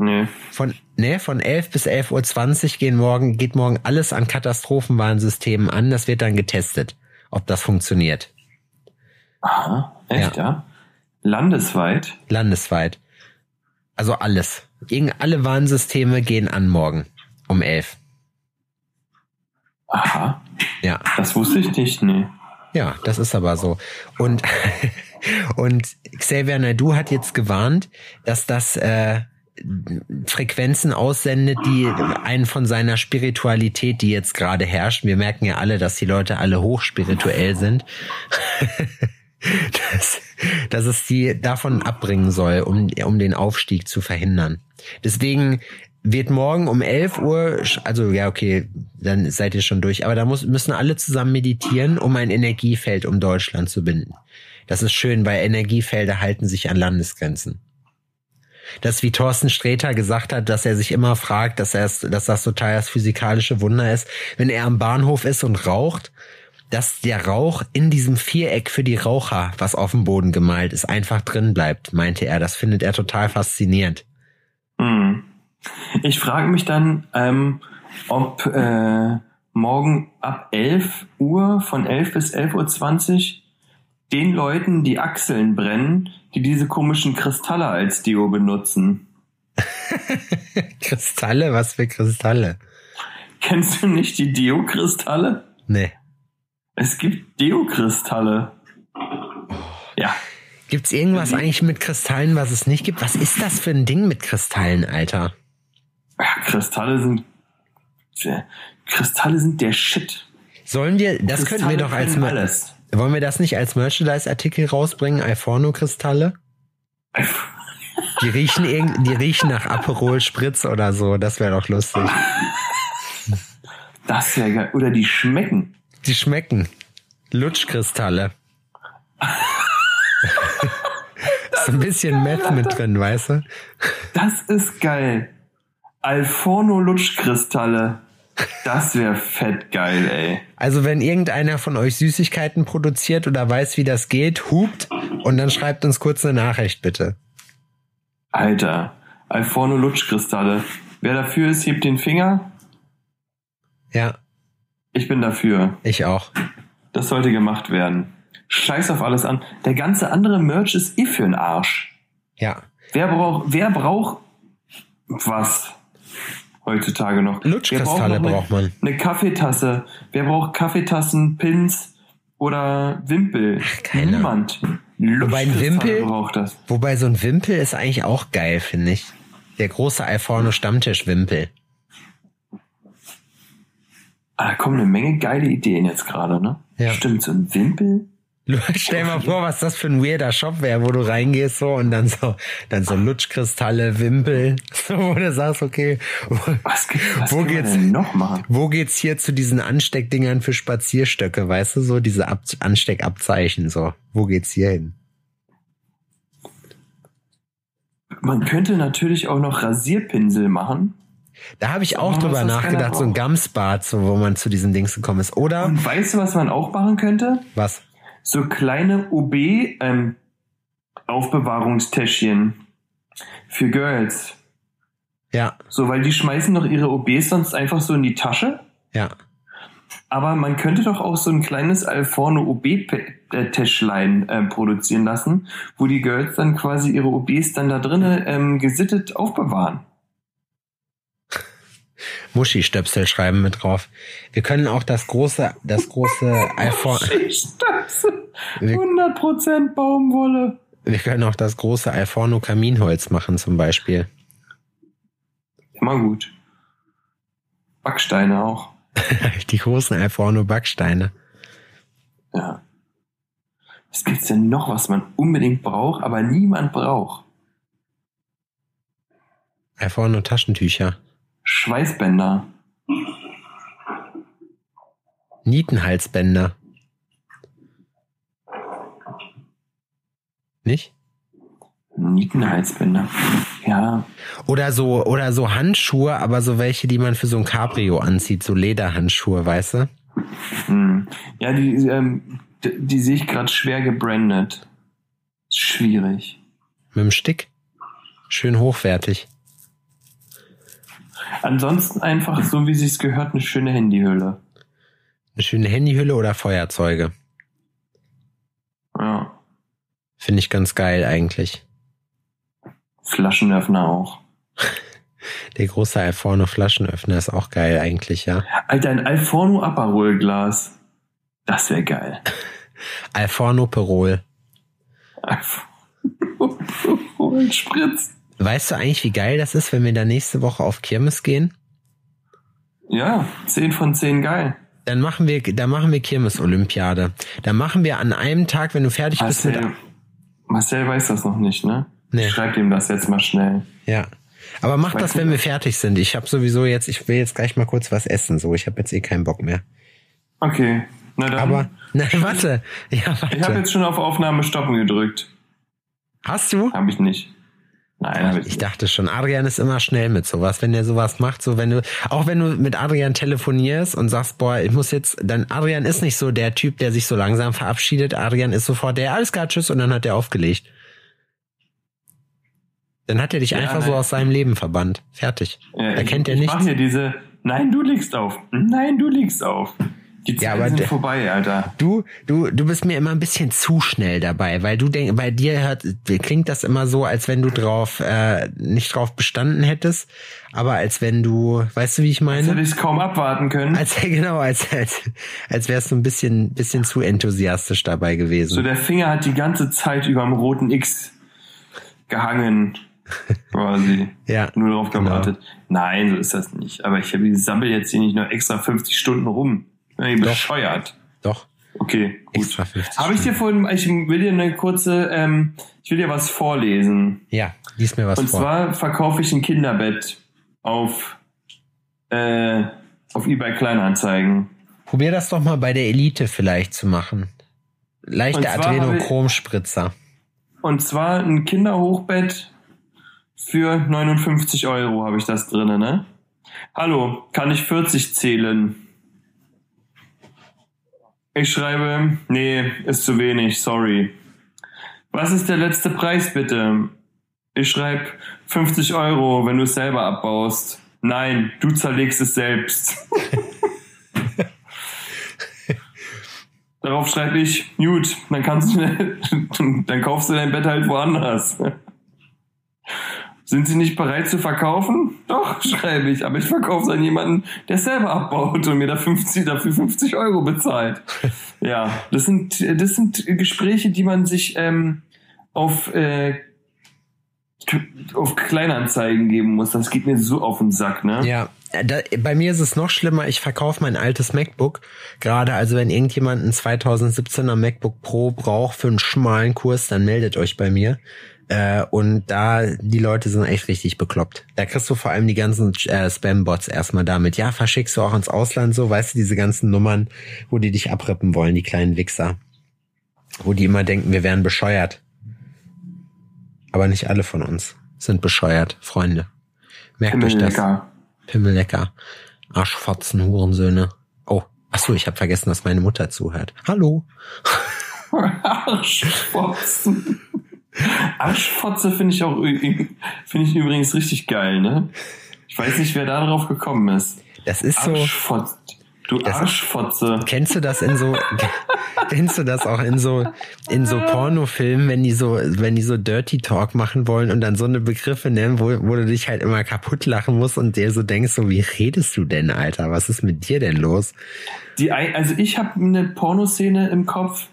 Nee. Von, ne, von 11 bis 11.20 Uhr gehen morgen, geht morgen alles an Katastrophenwarnsystemen an. Das wird dann getestet, ob das funktioniert. Aha, echt, ja? Landesweit? Landesweit. Also alles. Irgend alle Warnsysteme gehen an morgen um 11. Aha, Ja. Das wusste ich nicht, nee. Ja, das ist aber so. Und, *laughs* und Xavier Naidoo hat jetzt gewarnt, dass das äh, Frequenzen aussendet, die einen von seiner Spiritualität, die jetzt gerade herrscht. Wir merken ja alle, dass die Leute alle hochspirituell sind. *laughs* dass, dass es die davon abbringen soll, um, um den Aufstieg zu verhindern. Deswegen wird morgen um 11 Uhr, also ja, okay, dann seid ihr schon durch, aber da muss, müssen alle zusammen meditieren, um ein Energiefeld um Deutschland zu binden. Das ist schön, weil Energiefelder halten sich an Landesgrenzen. Das, wie Thorsten Sträter gesagt hat, dass er sich immer fragt, dass, er dass das total das physikalische Wunder ist, wenn er am Bahnhof ist und raucht, dass der Rauch in diesem Viereck für die Raucher, was auf dem Boden gemalt ist, einfach drin bleibt, meinte er. Das findet er total faszinierend. Hm. Ich frage mich dann, ähm, ob äh, morgen ab 11 Uhr, von 11 bis 11.20 Uhr, den Leuten die Achseln brennen, die diese komischen Kristalle als Deo benutzen. *laughs* Kristalle? Was für Kristalle? Kennst du nicht die Deo-Kristalle? Nee. Es gibt Deo-Kristalle. Ja. Gibt's irgendwas eigentlich mit Kristallen, was es nicht gibt? Was ist das für ein Ding mit Kristallen, Alter? Ja, Kristalle sind Kristalle sind der Shit. Sollen wir, das könnten wir doch als alles. Wollen wir das nicht als Merchandise-Artikel rausbringen? Alforno-Kristalle? Die riechen irgend, die riechen nach Aperol Spritz oder so. Das wäre doch lustig. Das wäre geil. Oder die schmecken. Die schmecken. Lutschkristalle. ist ein bisschen Meth mit drin, weißt du? Das ist geil. Alforno Lutschkristalle. Das wäre fett geil, ey. Also wenn irgendeiner von euch Süßigkeiten produziert oder weiß, wie das geht, hupt und dann schreibt uns kurz eine Nachricht, bitte. Alter. Alforno Lutschkristalle. Wer dafür ist, hebt den Finger. Ja, Ich bin dafür. ich auch. Das sollte gemacht werden. Scheiß auf alles an. Der ganze andere Merch ist eh für den Arsch. Ja. Wer braucht, wer braucht was heutzutage noch? Lutschkristalle noch braucht man. Eine Kaffeetasse. Wer braucht Kaffeetassen, Pins oder Wimpel? keiner. Niemand. Wobei ein Wimpel- braucht das. Wobei so ein Wimpel ist eigentlich auch geil, finde ich. Der große Alforno Stammtisch-Wimpel. Ah, da kommen eine Menge geile Ideen jetzt gerade, ne? Ja. Stimmt, so ein Wimpel? Stell mal vor, was das für ein weirder Shop wäre, wo du reingehst so und dann so, dann so Lutschkristalle, Wimpel, *laughs* so, wo du sagst, okay, wo, Was, was Wo geht's? noch machen? wo geht's hier zu diesen Ansteckdingern für Spazierstöcke, weißt du, so diese Ab Ansteckabzeichen, so, wo geht's hier hin? Man könnte natürlich auch noch Rasierpinsel machen. Da habe ich auch Aber drüber nachgedacht, so ein. Gamsbad, so, wo man zu diesen Dings gekommen ist. Oder Und weißt du, was man auch machen könnte? was? So kleine OB ähm, Aufbewahrungstäschchen für Girls. Ja, So, weil die schmeißen doch ihre OBs sonst einfach so in die Tasche. ja. Aber man könnte doch auch so ein kleines Alforno OB-Täschlein ähm, produzieren lassen, wo die Girls dann quasi ihre OBs dann da drinnen ähm, gesittet aufbewahren. Muschi-Stöpsel schreiben mit drauf. Wir können auch das große, das große *laughs* iPhone, Stöpsel. Wir- 100% Baumwolle. wir können auch das große Alforno Kaminholz machen zum Beispiel. Immer gut. Backsteine auch. *laughs* Die großen Alforno Backsteine. Ja. Was gibt's denn noch, was man unbedingt braucht, aber niemand braucht? Alforno Taschentücher. Schweißbänder. Nietenhalsbänder. Nicht? Nietenhalsbänder. Ja. Oder so, oder so Handschuhe, aber so welche, die man für so ein Cabrio anzieht, so Lederhandschuhe, weißt du? Hm. Ja, die, ähm, die, die sehe ich gerade schwer gebrandet. Schwierig. Mit dem Stick. Schön hochwertig. Ansonsten einfach so, wie sich's gehört, eine schöne Handyhülle. Eine schöne Handyhülle oder Feuerzeuge. Ja. Finde ich ganz geil eigentlich. Flaschenöffner auch. *laughs* Der große Alforno Flaschenöffner ist auch geil eigentlich, ja. Alter, ein Alforno Aperol Glas. Das wäre geil. *laughs* Alforno Perol. Alforno *laughs* Spritz. Weißt du eigentlich, wie geil das ist, wenn wir da nächste Woche auf Kirmes gehen? Ja, 10 von 10 geil. Dann machen wir, da machen wir Kirmes-Olympiade. Da machen wir an einem Tag, wenn du fertig bist mit. Marcel, Marcel weiß das noch nicht, ne? Nee. Ich schreib ihm das jetzt mal schnell. Ja. Aber mach das, wenn wir fertig sind. Ich habe sowieso jetzt, ich will jetzt gleich mal kurz was essen. So, ich habe jetzt eh keinen Bock mehr. Okay. Na dann. Aber, nein, *laughs* warte. Ja, ich habe warte. jetzt schon auf Aufnahme stoppen gedrückt. Hast du? Habe ich nicht. Nein, ich Ich nicht. dachte schon, Adrian ist immer schnell mit sowas, wenn der sowas macht, so wenn du, auch wenn du mit Adrian telefonierst und sagst, boah, ich muss jetzt, dann Adrian ist nicht so der Typ, der sich so langsam verabschiedet. Adrian ist sofort der, alles klar, tschüss, und dann hat er aufgelegt. Dann hat er dich Ja, einfach so nein. aus seinem Leben verbannt. Fertig. Ja, da ich, kennt er ich nichts. mach hier diese. Nein, du liegst auf. Nein, du liegst auf. Die Ja, Zeiten aber sind vorbei, Alter. Du, du, du bist mir immer ein bisschen zu schnell dabei, weil du denk, bei dir hört, klingt das immer so, als wenn du drauf, äh, nicht drauf bestanden hättest, aber als wenn du, weißt du, wie ich Jetzt hätte meine? ich es kaum abwarten können. Als, *laughs* genau, als, als, als wärst du ein bisschen, bisschen zu enthusiastisch dabei So, gewesen. der Finger hat die ganze Zeit über dem roten X gehangen. *laughs* Quasi. Ja, Nur darauf genau. gewartet. Nein, so ist das nicht. Aber ich habe die sammel jetzt hier nicht noch extra 50 Stunden rum. Doch. bescheuert. Doch, Okay, gut. extra 50. Habe ich dir vorhin, ich will dir eine kurze, ähm, ich will dir was vorlesen. Ja, lies mir was Und vor. zwar verkaufe ich ein Kinderbett auf, äh, auf eBay Kleinanzeigen. Probier das doch mal bei der Elite vielleicht zu machen. Leichte Und Adrenochromspritzer. Und zwar ein Kinderhochbett für 59 Euro habe ich das drinne, ne? Hallo, kann ich 40 zählen? Ich schreibe, nee, ist zu wenig, sorry. Was ist der letzte Preis bitte? Ich schreibe 50 Euro, wenn du es selber abbaust. Nein, du zerlegst es selbst. *laughs* Darauf schreibe ich, gut, dann kannst du, *laughs* dann kaufst du dein Bett halt woanders. Sind sie nicht bereit zu verkaufen? Doch, *laughs* schreibe ich, aber ich verkaufe es an jemanden, der es selber abbaut und mir da 50, dafür 50 Euro bezahlt. *laughs* Ja, das sind, das sind Gespräche, die man sich ähm, auf, äh, auf Kleinanzeigen geben muss. Das geht mir so auf den Sack, ne? Ja, da, bei mir ist es noch schlimmer. Ich verkaufe mein altes MacBook. Gerade also, wenn irgendjemand ein 2017er MacBook Pro braucht für einen schmalen Kurs, dann meldet euch bei mir. Äh, und da, die Leute sind echt richtig bekloppt. Da kriegst du vor allem die ganzen äh, Spam-Bots erstmal damit. Ja, verschickst du auch ins Ausland so, weißt du, diese ganzen Nummern, wo die dich abrippen wollen, die kleinen Wichser. Wo die immer denken, wir wären bescheuert. Aber nicht alle von uns sind bescheuert, Freunde. Merkt euch das. Lecker. Pimmellecker. Arschfotzen, Hurensöhne. Oh, ach so, ich habe vergessen, dass meine Mutter zuhört. Hallo. *laughs* Arschfotzen. Arschfotze finde ich auch finde ich übrigens richtig geil, ne? Ich weiß nicht, wer da drauf gekommen ist. Das ist so. Arschfotze. Du Das- Arschfotze. Kennst du das in so, *laughs* kennst du das auch in so, in so Pornofilmen, wenn die so, wenn die so Dirty Talk machen wollen und dann so eine Begriffe nennen, wo, wo du dich halt immer kaputt lachen musst und dir so denkst, so, wie redest du denn, Alter? Was ist mit dir denn los? Die, also ich habe eine Pornoszene im Kopf.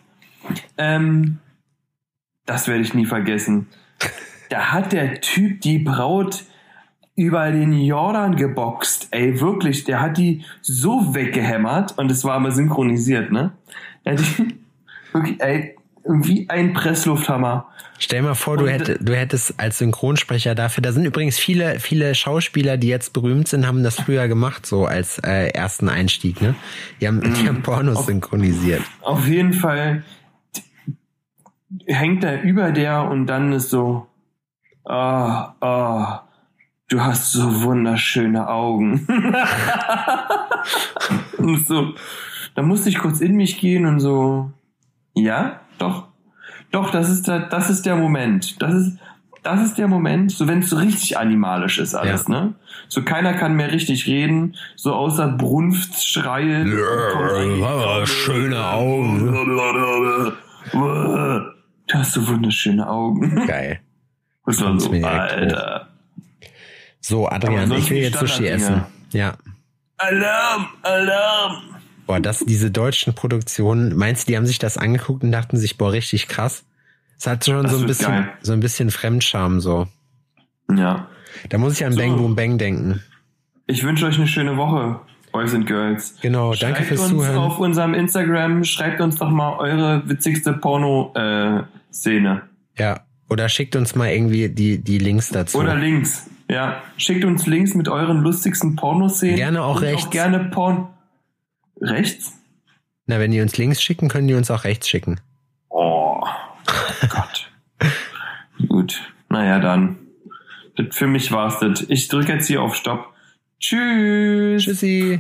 Ähm, das werde ich nie vergessen. Da hat der Typ die Braut über den Jordan geboxt. Ey, wirklich, der hat die so weggehämmert und es war aber synchronisiert, ne? Er hat die, *laughs* wirklich, ey, wie ein Presslufthammer. Stell mal vor, du, hätt, du hättest als Synchronsprecher dafür, da sind übrigens viele, viele Schauspieler, die jetzt berühmt sind, haben das früher gemacht, so als äh, ersten Einstieg, ne? Die haben, die haben Pornos synchronisiert. Auf jeden Fall hängt er über der und dann ist so, ah, ah, du hast so wunderschöne Augen. *laughs* und so, da musste ich kurz in mich gehen und so, ja, doch, doch, das ist der, das ist der Moment. Das ist, das ist der Moment, so wenn es so richtig animalisch ist alles, Ja. ne? So keiner kann mehr richtig reden, so außer Brunftschreie. schöne *laughs* Augen. Du hast so wunderschöne Augen. Geil. *laughs* Das war so, Alter. So, Adrian, ich will jetzt Sushi essen. Ja. Alarm, Alarm. Boah, das, diese deutschen Produktionen, meinst du, die haben sich das angeguckt und dachten sich, boah, richtig krass? Es hat schon Das so ein bisschen, geil. so ein bisschen Fremdscham, so. Ja. Da muss ich an So. Bang Boom Bang denken. Ich wünsche euch eine schöne Woche, Boys and Girls. Genau, danke schreibt fürs uns Zuhören. auf unserem Instagram, schreibt uns doch mal eure witzigste Porno-Szene. Ja. Oder schickt uns mal irgendwie die, die Links dazu. Oder Links. Ja. Schickt uns Links mit euren lustigsten Pornoszenen. Gerne auch rechts. Auch gerne Porn. Rechts? Na, wenn die uns Links schicken, können die uns auch rechts schicken. Oh Gott. *laughs* Gut. Naja, dann. Das für mich war's das. Ich drücke jetzt hier auf Stopp. Tschüss. Tschüssi.